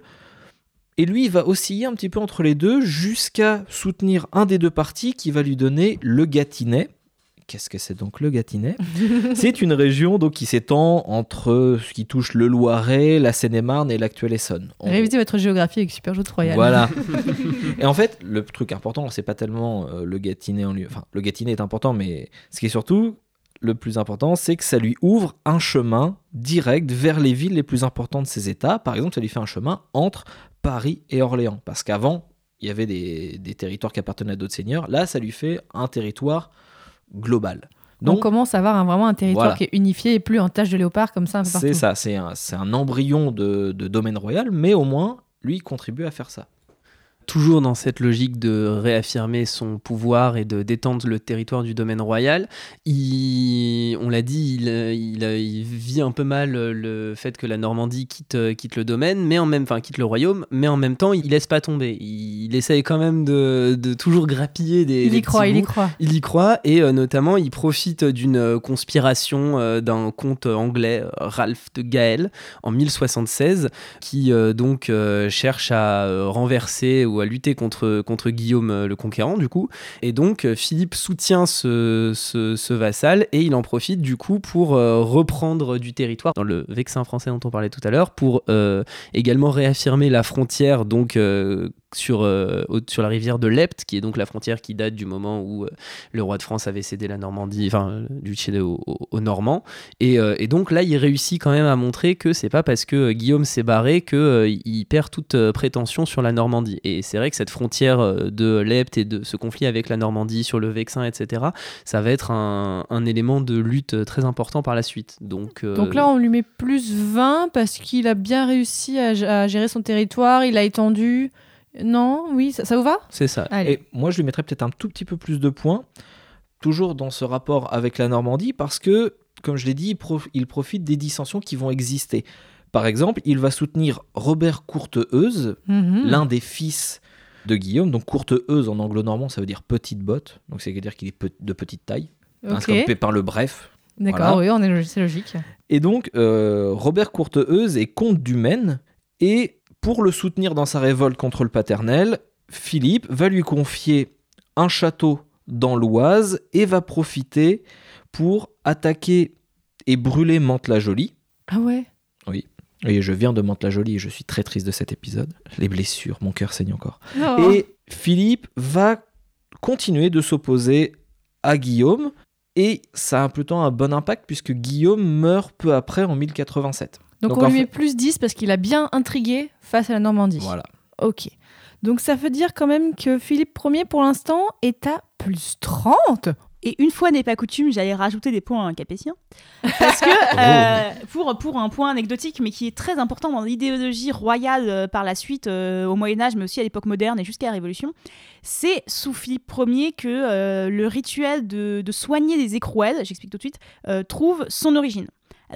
Et lui, il va osciller un petit peu entre les deux jusqu'à soutenir un des deux partis qui va lui donner le Gâtinais. Qu'est-ce que c'est donc le Gâtinais [laughs] C'est une région donc, qui s'étend entre ce qui touche le Loiret, la Seine-et-Marne et l'actuelle Essonne. En Révisez votre géographie avec Super Jeu de Royal. voilà. [laughs] et en fait, le truc important, c'est pas tellement euh, le Gâtinais en lui. Enfin, le Gâtinais est important, mais ce qui est surtout le plus important, c'est que ça lui ouvre un chemin direct vers les villes les plus importantes de ces États. Par exemple, ça lui fait un chemin entre Paris et Orléans. Parce qu'avant, il y avait des, des territoires qui appartenaient à d'autres seigneurs. Là, ça lui fait un territoire global. on Donc, commence à avoir un- vraiment un territoire Voilà. qui est unifié et plus en tache de léopard comme ça c'est ça, c'est un, c'est un embryon de, de domaine royal, mais au moins, lui, il contribue à faire ça. Toujours dans cette logique de réaffirmer son pouvoir et de détendre le territoire du domaine royal. Il, on l'a dit, il, il, il vit un peu mal le fait que la Normandie quitte, quitte le domaine, mais en même, enfin quitte le royaume, mais en même temps, il laisse pas tomber. Il, il essaye quand même de, de toujours grappiller des. Il des y croit, il y croit. Il y croit et euh, notamment il profite d'une conspiration euh, d'un comte anglais, Ralph de Gaël, en 1076, qui euh, donc cherche à renverser ou à lutter contre, Guillaume euh, le Conquérant du coup. Et donc euh, Philippe soutient ce, ce, vassal et il en profite du coup pour euh, reprendre du territoire dans le vexin français dont on parlait tout à l'heure, pour également réaffirmer la frontière donc sur, euh, sur la rivière de l'Epte, qui est donc la frontière qui date du moment où euh, le roi de France avait cédé la Normandie, enfin, euh, du duché aux, Normands. Et, et donc là, il réussit quand même à montrer que c'est pas parce que Guillaume s'est barré qu'il perd toute prétention sur la Normandie. Et c'est vrai que cette frontière de l'Epte et de ce conflit avec la Normandie sur le Vexin, etc., ça va être un, un élément de lutte très important par la suite. Donc, Donc là, on lui met plus 20 parce qu'il a bien réussi à, à gérer son territoire, il a étendu. Non, oui, ça, ça vous va? C'est ça. Allez. Et moi, je lui mettrais peut-être un tout petit peu plus de points, toujours dans ce rapport avec la Normandie, parce que, comme je l'ai dit, il, prof- il profite des dissensions qui vont exister. Par exemple, il va soutenir Robert Courteheuse, Mhm. l'un des fils de Guillaume. Donc Courteheuse en anglo-normand, ça veut dire petite botte. Donc c'est à dire qu'il est pe- de petite taille. Hein, c'est Ok. comme Pépin le Bref. D'accord, Voilà. oui, c'est logique. Et donc, euh, Robert Courteheuse est comte du Maine, et pour le soutenir dans sa révolte contre le paternel, Philippe va lui confier un château dans l'Oise et va profiter pour attaquer et brûler Mantes-la-Jolie. Ah ouais? Et je viens de Mantes-la-Jolie et je suis très triste de cet épisode. Les blessures, mon cœur saigne encore. Non. Et Philippe va continuer de s'opposer à Guillaume. Et ça a plutôt un bon impact puisque Guillaume meurt peu après en 1087. Donc, donc on lui fait- met plus 10 parce qu'il a bien intrigué face à la Normandie. Voilà. Ok. Donc ça veut dire quand même que Philippe Ier, pour l'instant, est à plus 30 Et une fois n'est pas coutume, j'allais rajouter des points à un capétien. Parce que, [laughs] euh, pour, pour un point anecdotique, mais qui est très important dans l'idéologie royale euh, par la suite, euh, au Moyen-Âge, mais aussi à l'époque moderne et jusqu'à la Révolution, c'est sous Philippe Ier que euh, le rituel de, de soigner les écrouelles, j'explique tout de suite, euh, trouve son origine.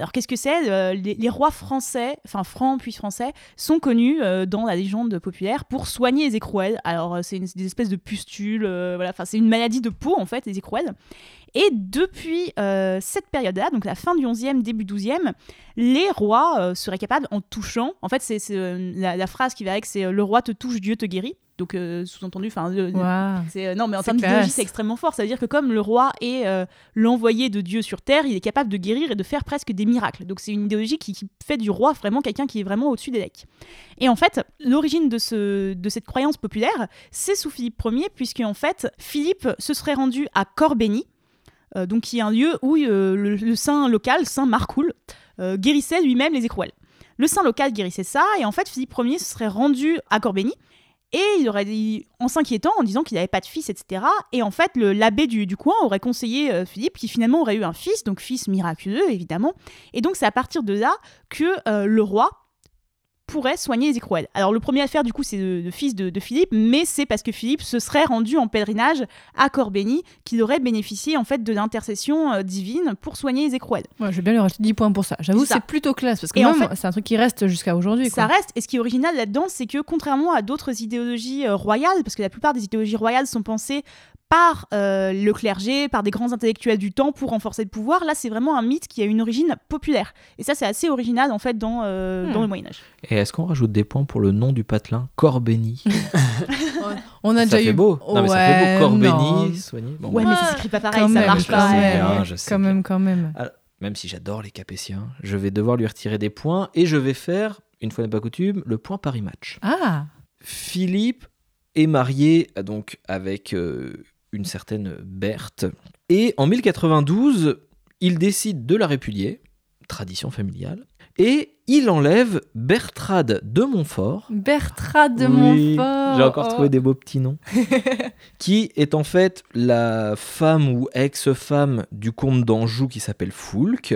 Alors qu'est-ce que c'est Euh, les, rois français, enfin francs puis français, sont connus euh, dans la légende populaire pour soigner les écrouelles. Alors euh, c'est des espèces de pustules, voilà, enfin c'est une maladie de peau en fait, les écrouelles. Et depuis euh, cette période-là, donc la fin du 11e, début 12e, les rois euh, seraient capables, en touchant, en fait, c'est euh, la, la phrase qui va avec, c'est le roi te touche, Dieu te guérit. Donc, sous-entendu, enfin, non, mais en termes d'idéologie, c'est extrêmement fort. Ça veut dire que comme le roi est l'envoyé de Dieu sur terre, il est capable de guérir et de faire presque des miracles. Donc, c'est une idéologie qui, qui fait du roi vraiment quelqu'un qui est vraiment au-dessus des lecs. Et en fait, l'origine de, ce, de cette croyance populaire, c'est sous Philippe Ier, puisque en fait, Philippe se serait rendu à Corbeny, donc qui est un lieu où euh, le, saint local, Saint Marcoul, euh, guérissait lui-même les écrouelles. Le saint local guérissait ça, et en fait, Philippe Ier se serait rendu à Corbeny, et il aurait dit, en s'inquiétant, en disant qu'il n'avait pas de fils, etc. Et en fait, l'abbé du, coin aurait conseillé euh, Philippe, qui finalement aurait eu un fils, donc fils miraculeux, évidemment. Et donc, c'est à partir de là que euh, le roi pourrait soigner les écrouelles. Alors le premier à faire du coup c'est le, le fils de, de Philippe, mais c'est parce que Philippe se serait rendu en pèlerinage à Corbeny qu'il aurait bénéficié en fait de l'intercession euh, divine pour soigner les écrouelles. Ouais, je vais bien lui rajouter 10 points pour ça. J'avoue, C'est plutôt classe parce que en fait- c'est un truc qui reste jusqu'à aujourd'hui. Ça reste, et ce qui est original là-dedans, c'est que contrairement à d'autres idéologies euh, royales, parce que la plupart des idéologies royales sont pensées par euh, le clergé, par des grands intellectuels du temps pour renforcer le pouvoir, là c'est vraiment un mythe qui a une origine populaire. Et ça c'est assez original en fait dans, euh, Hmm. dans le Moyen-Âge. Et est-ce qu'on rajoute des points pour le nom du patelin Corbeny [laughs] On a Ça déjà fait eu. beau. Non, mais ça Ouais, fait beau. Corbeny, soigné. Bon, Ouais, mais ça s'écrit pas pareil, Quand ça même, marche pas. même. ouais. bien, je sais Quand bien. même, quand même. Même si j'adore les Capétiens, je vais devoir lui retirer des points et je vais faire, une fois n'est pas coutume, le point Paris Match. Ah Philippe est marié donc avec euh, une certaine Berthe et en 1092, il décide de la répudier, tradition familiale, et il enlève Bertrade de Montfort. Bertrade de Oui, Montfort. J'ai encore Oh. trouvé des beaux petits noms. [laughs] qui est en fait la femme ou ex-femme du comte d'Anjou qui s'appelle Foulque,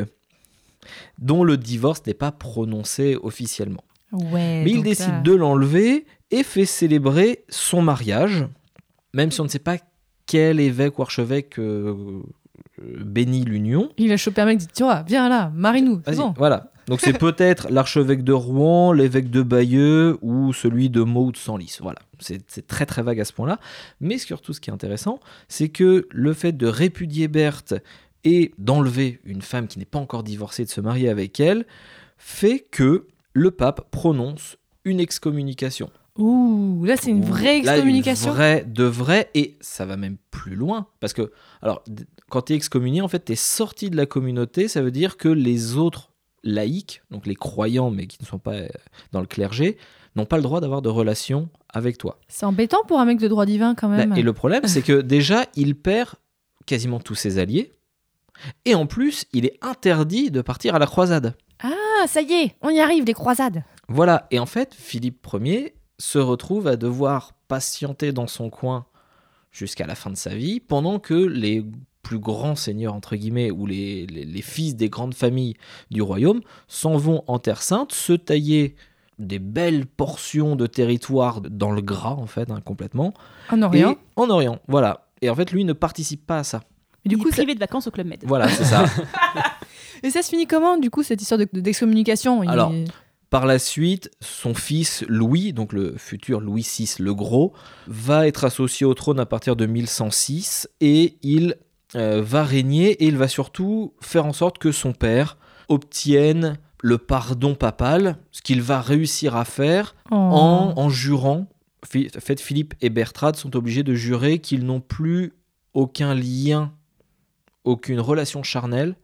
dont le divorce n'est pas prononcé officiellement. Ouais. Mais il décide de l'enlever et fait célébrer son mariage, même si on ne sait pas quel évêque ou archevêque euh, bénit l'union. Il a chopé un mec, dit Tu vois, viens là, marie-nous. bon. Voilà. Donc c'est [laughs] peut-être l'archevêque de Rouen, l'évêque de Bayeux ou celui de Meaux ou de Senlis. Voilà. C'est c'est très très vague à ce point-là. Mais surtout ce qui est intéressant, c'est que le fait de répudier Berthe et d'enlever une femme qui n'est pas encore divorcée, de se marier avec elle, fait que le pape prononce une excommunication. Ouh, là, c'est une vraie Là, excommunication. Une vraie, de vrai, et ça va même plus loin. Parce que, alors, quand tu es excommunié, en fait, tu es sorti de la communauté, ça veut dire que les autres laïcs, donc les croyants, mais qui ne sont pas euh, dans le clergé, n'ont pas le droit d'avoir de relation avec toi. C'est embêtant pour un mec de droit divin quand même. Bah, et le problème, c'est que déjà, il perd quasiment tous ses alliés. Et en plus, il est interdit de partir à la croisade. Ah, ça y est, on y arrive, les croisades. Voilà, et en fait, Philippe Ier se retrouve à devoir patienter dans son coin jusqu'à la fin de sa vie, pendant que les plus grands seigneurs, entre guillemets, ou les, les- les fils des grandes familles du royaume, s'en vont en Terre Sainte, se tailler des belles portions de territoire dans le gras, en fait, hein, complètement. En Orient. Et en Orient, voilà. Et en fait, lui ne participe pas à ça. Et du Il coup, est ça- privé de vacances au Club Med. Voilà, c'est ça. [laughs] [laughs] Et ça se finit comment, du coup, cette histoire de- de- d'excommunication? Il- Alors, Par la suite, son fils Louis, donc le futur Louis VI le Gros, va être associé au trône à partir de 1106 et il euh, va régner et il va surtout faire en sorte que son père obtienne le pardon papal, ce qu'il va réussir à faire Oh. en, en jurant. En fait, Philippe et Bertrade sont obligés de jurer qu'ils n'ont plus aucun lien, aucune relation charnelle,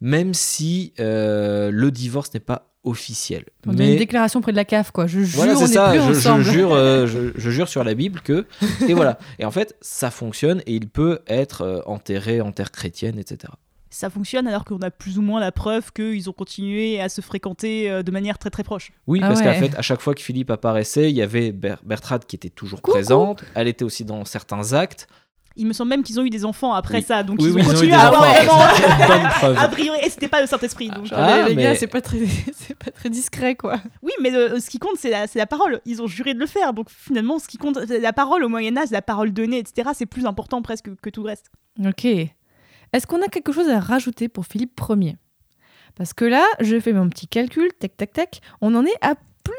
même si euh, le divorce n'est pas officiel. On a une déclaration près de la cave, quoi. Je jure, Voilà, on ça. plus Je, je ensemble. jure, euh, [laughs] je, je jure sur la Bible que. Et voilà. Et en fait, ça fonctionne et il peut être euh, enterré en terre chrétienne, etc. Ça fonctionne alors qu'on a plus ou moins la preuve qu'ils ont continué à se fréquenter euh, de manière très très proche. Oui, Ah parce ouais. qu'en fait, à chaque fois que Philippe apparaissait, il y avait Ber- Bertrade qui était toujours présente. Elle était aussi dans certains actes. Il me semble même qu'ils ont eu des enfants après Oui. ça, donc Oui, ils oui, ont ils ont eu continué à avoir [laughs] enfants après vraiment. [laughs] A priori, et c'était pas le Saint-Esprit. donc- Ah, les mais- gars, c'est pas très, [laughs] c'est pas très discret, quoi. Oui, mais euh, ce qui compte, c'est la, c'est la parole. Ils ont juré de le faire, donc finalement, ce qui compte, c'est la parole au Moyen Âge, la parole donnée, etc. C'est plus important presque que tout le reste. Ok. Est-ce qu'on a quelque chose à rajouter pour Philippe Ier? Parce que là, je fais mon petit calcul, tac, tac, tac. On en est à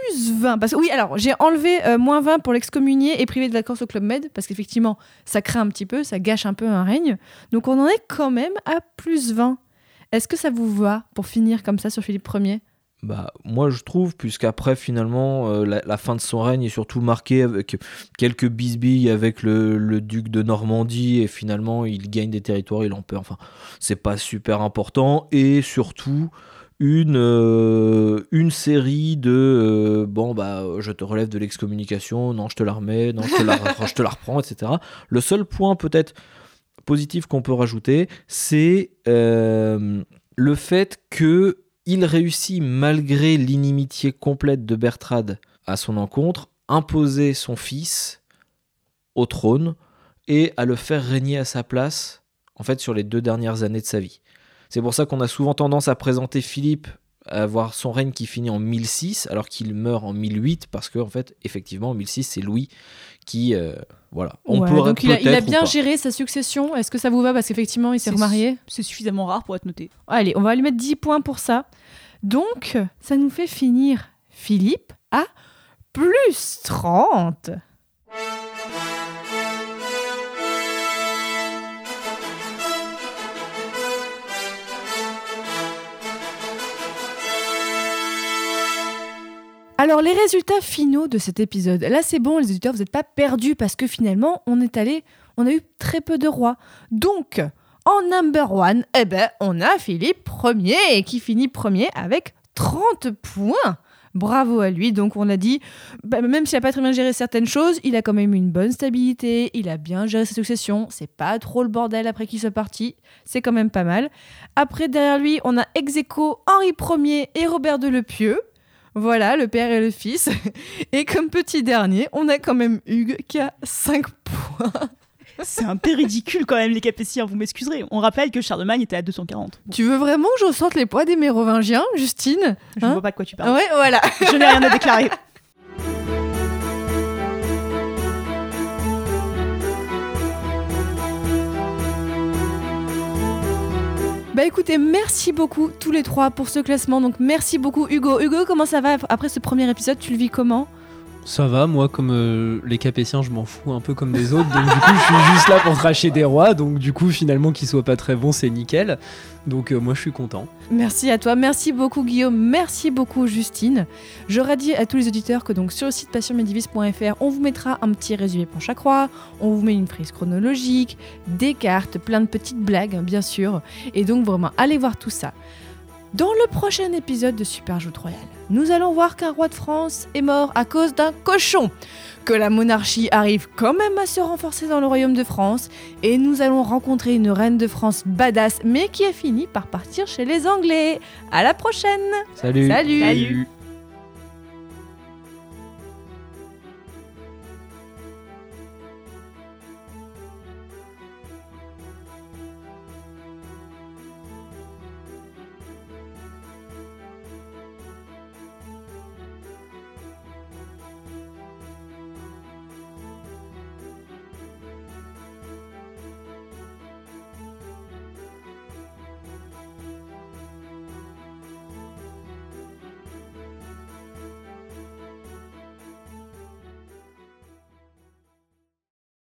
plus 20. Parce oui, alors, j'ai enlevé euh, moins 20 pour l'excommunier et privé de vacances au Club Med, parce qu'effectivement, ça crée un petit peu, ça gâche un peu un règne. Donc, on en est quand même à plus 20. Est-ce que ça vous va pour finir comme ça sur Philippe Ier? Bah, moi, je trouve, puisqu'après, finalement, euh, la, la fin de son règne est surtout marquée avec quelques bisbilles avec le, le duc de Normandie, et finalement, il gagne des territoires, il en perd. Enfin, c'est pas super important, et surtout, une, euh, une série de euh, bon, bah, je te relève de l'excommunication, non, je te la remets, non, je te la, [laughs] je te la reprends, etc. Le seul point, peut-être, positif qu'on peut rajouter, c'est euh, le fait que il réussit, malgré l'inimitié complète de Bertrade à son encontre, imposer son fils au trône et à le faire régner à sa place, en fait, sur les deux dernières années de sa vie. C'est pour ça qu'on a souvent tendance à présenter Philippe à avoir son règne qui finit en 1006 alors qu'il meurt en 1008 parce que en fait effectivement en 1006 c'est Louis qui euh, voilà on Ouais, pourrait Donc, il a, il a bien géré sa succession. Est-ce que ça vous va? Parce qu'effectivement, il s'est remarié. C'est suffisamment rare pour être noté. Allez, on va lui mettre 10 points pour ça. Donc, ça nous fait finir Philippe à plus 30. Alors, les résultats finaux de cet épisode. Là, c'est bon, les auditeurs, vous n'êtes pas perdus parce que finalement, on est allé, on a eu très peu de rois. Donc, en number one, eh ben, on a Philippe Ier qui finit premier avec 30 points. Bravo à lui. Donc, on a dit, bah, même s'il n'a pas très bien géré certaines choses, il a quand même une bonne stabilité, il a bien géré sa succession, c'est pas trop le bordel après qu'il soit parti, c'est quand même pas mal. Après, derrière lui, on a ex aequo Henri Ier et Robert de Lepieux. Voilà, le père et le fils. [laughs] Et comme petit dernier, on a quand même Hugues qui a 5 points. [laughs] C'est un peu ridicule quand même, les Capétiens, vous m'excuserez. On rappelle que Charlemagne était à 240. Tu veux vraiment que je sente les poids des Mérovingiens, Justine Je Hein vois pas de quoi tu parles. Ouais, voilà. Je n'ai rien à [laughs] déclarer. Bah écoutez, merci beaucoup tous les trois pour ce classement. Donc merci beaucoup Hugo. Hugo, comment ça va après ce premier épisode? Tu le vis comment? Ça va, moi, comme euh, les Capétiens, je m'en fous un peu comme des autres. Donc, du coup, je suis juste là pour cracher des rois. Donc, du coup, finalement, qu'ils soient pas très bons, c'est nickel. Donc, euh, moi, je suis content. Merci à toi, merci beaucoup Guillaume, merci beaucoup Justine. J'aurais dit à tous les auditeurs que donc sur le site passionmedivis.fr, on vous mettra un petit résumé pour chaque roi, on vous met une frise chronologique, des cartes, plein de petites blagues hein, bien sûr, et donc vraiment allez voir tout ça. Dans le prochain épisode de Super Joute Royale, nous allons voir qu'un roi de France est mort à cause d'un cochon, que la monarchie arrive quand même à se renforcer dans le royaume de France, et nous allons rencontrer une reine de France badass, mais qui a fini par partir chez les Anglais. À la prochaine Salut. Salut. Salut.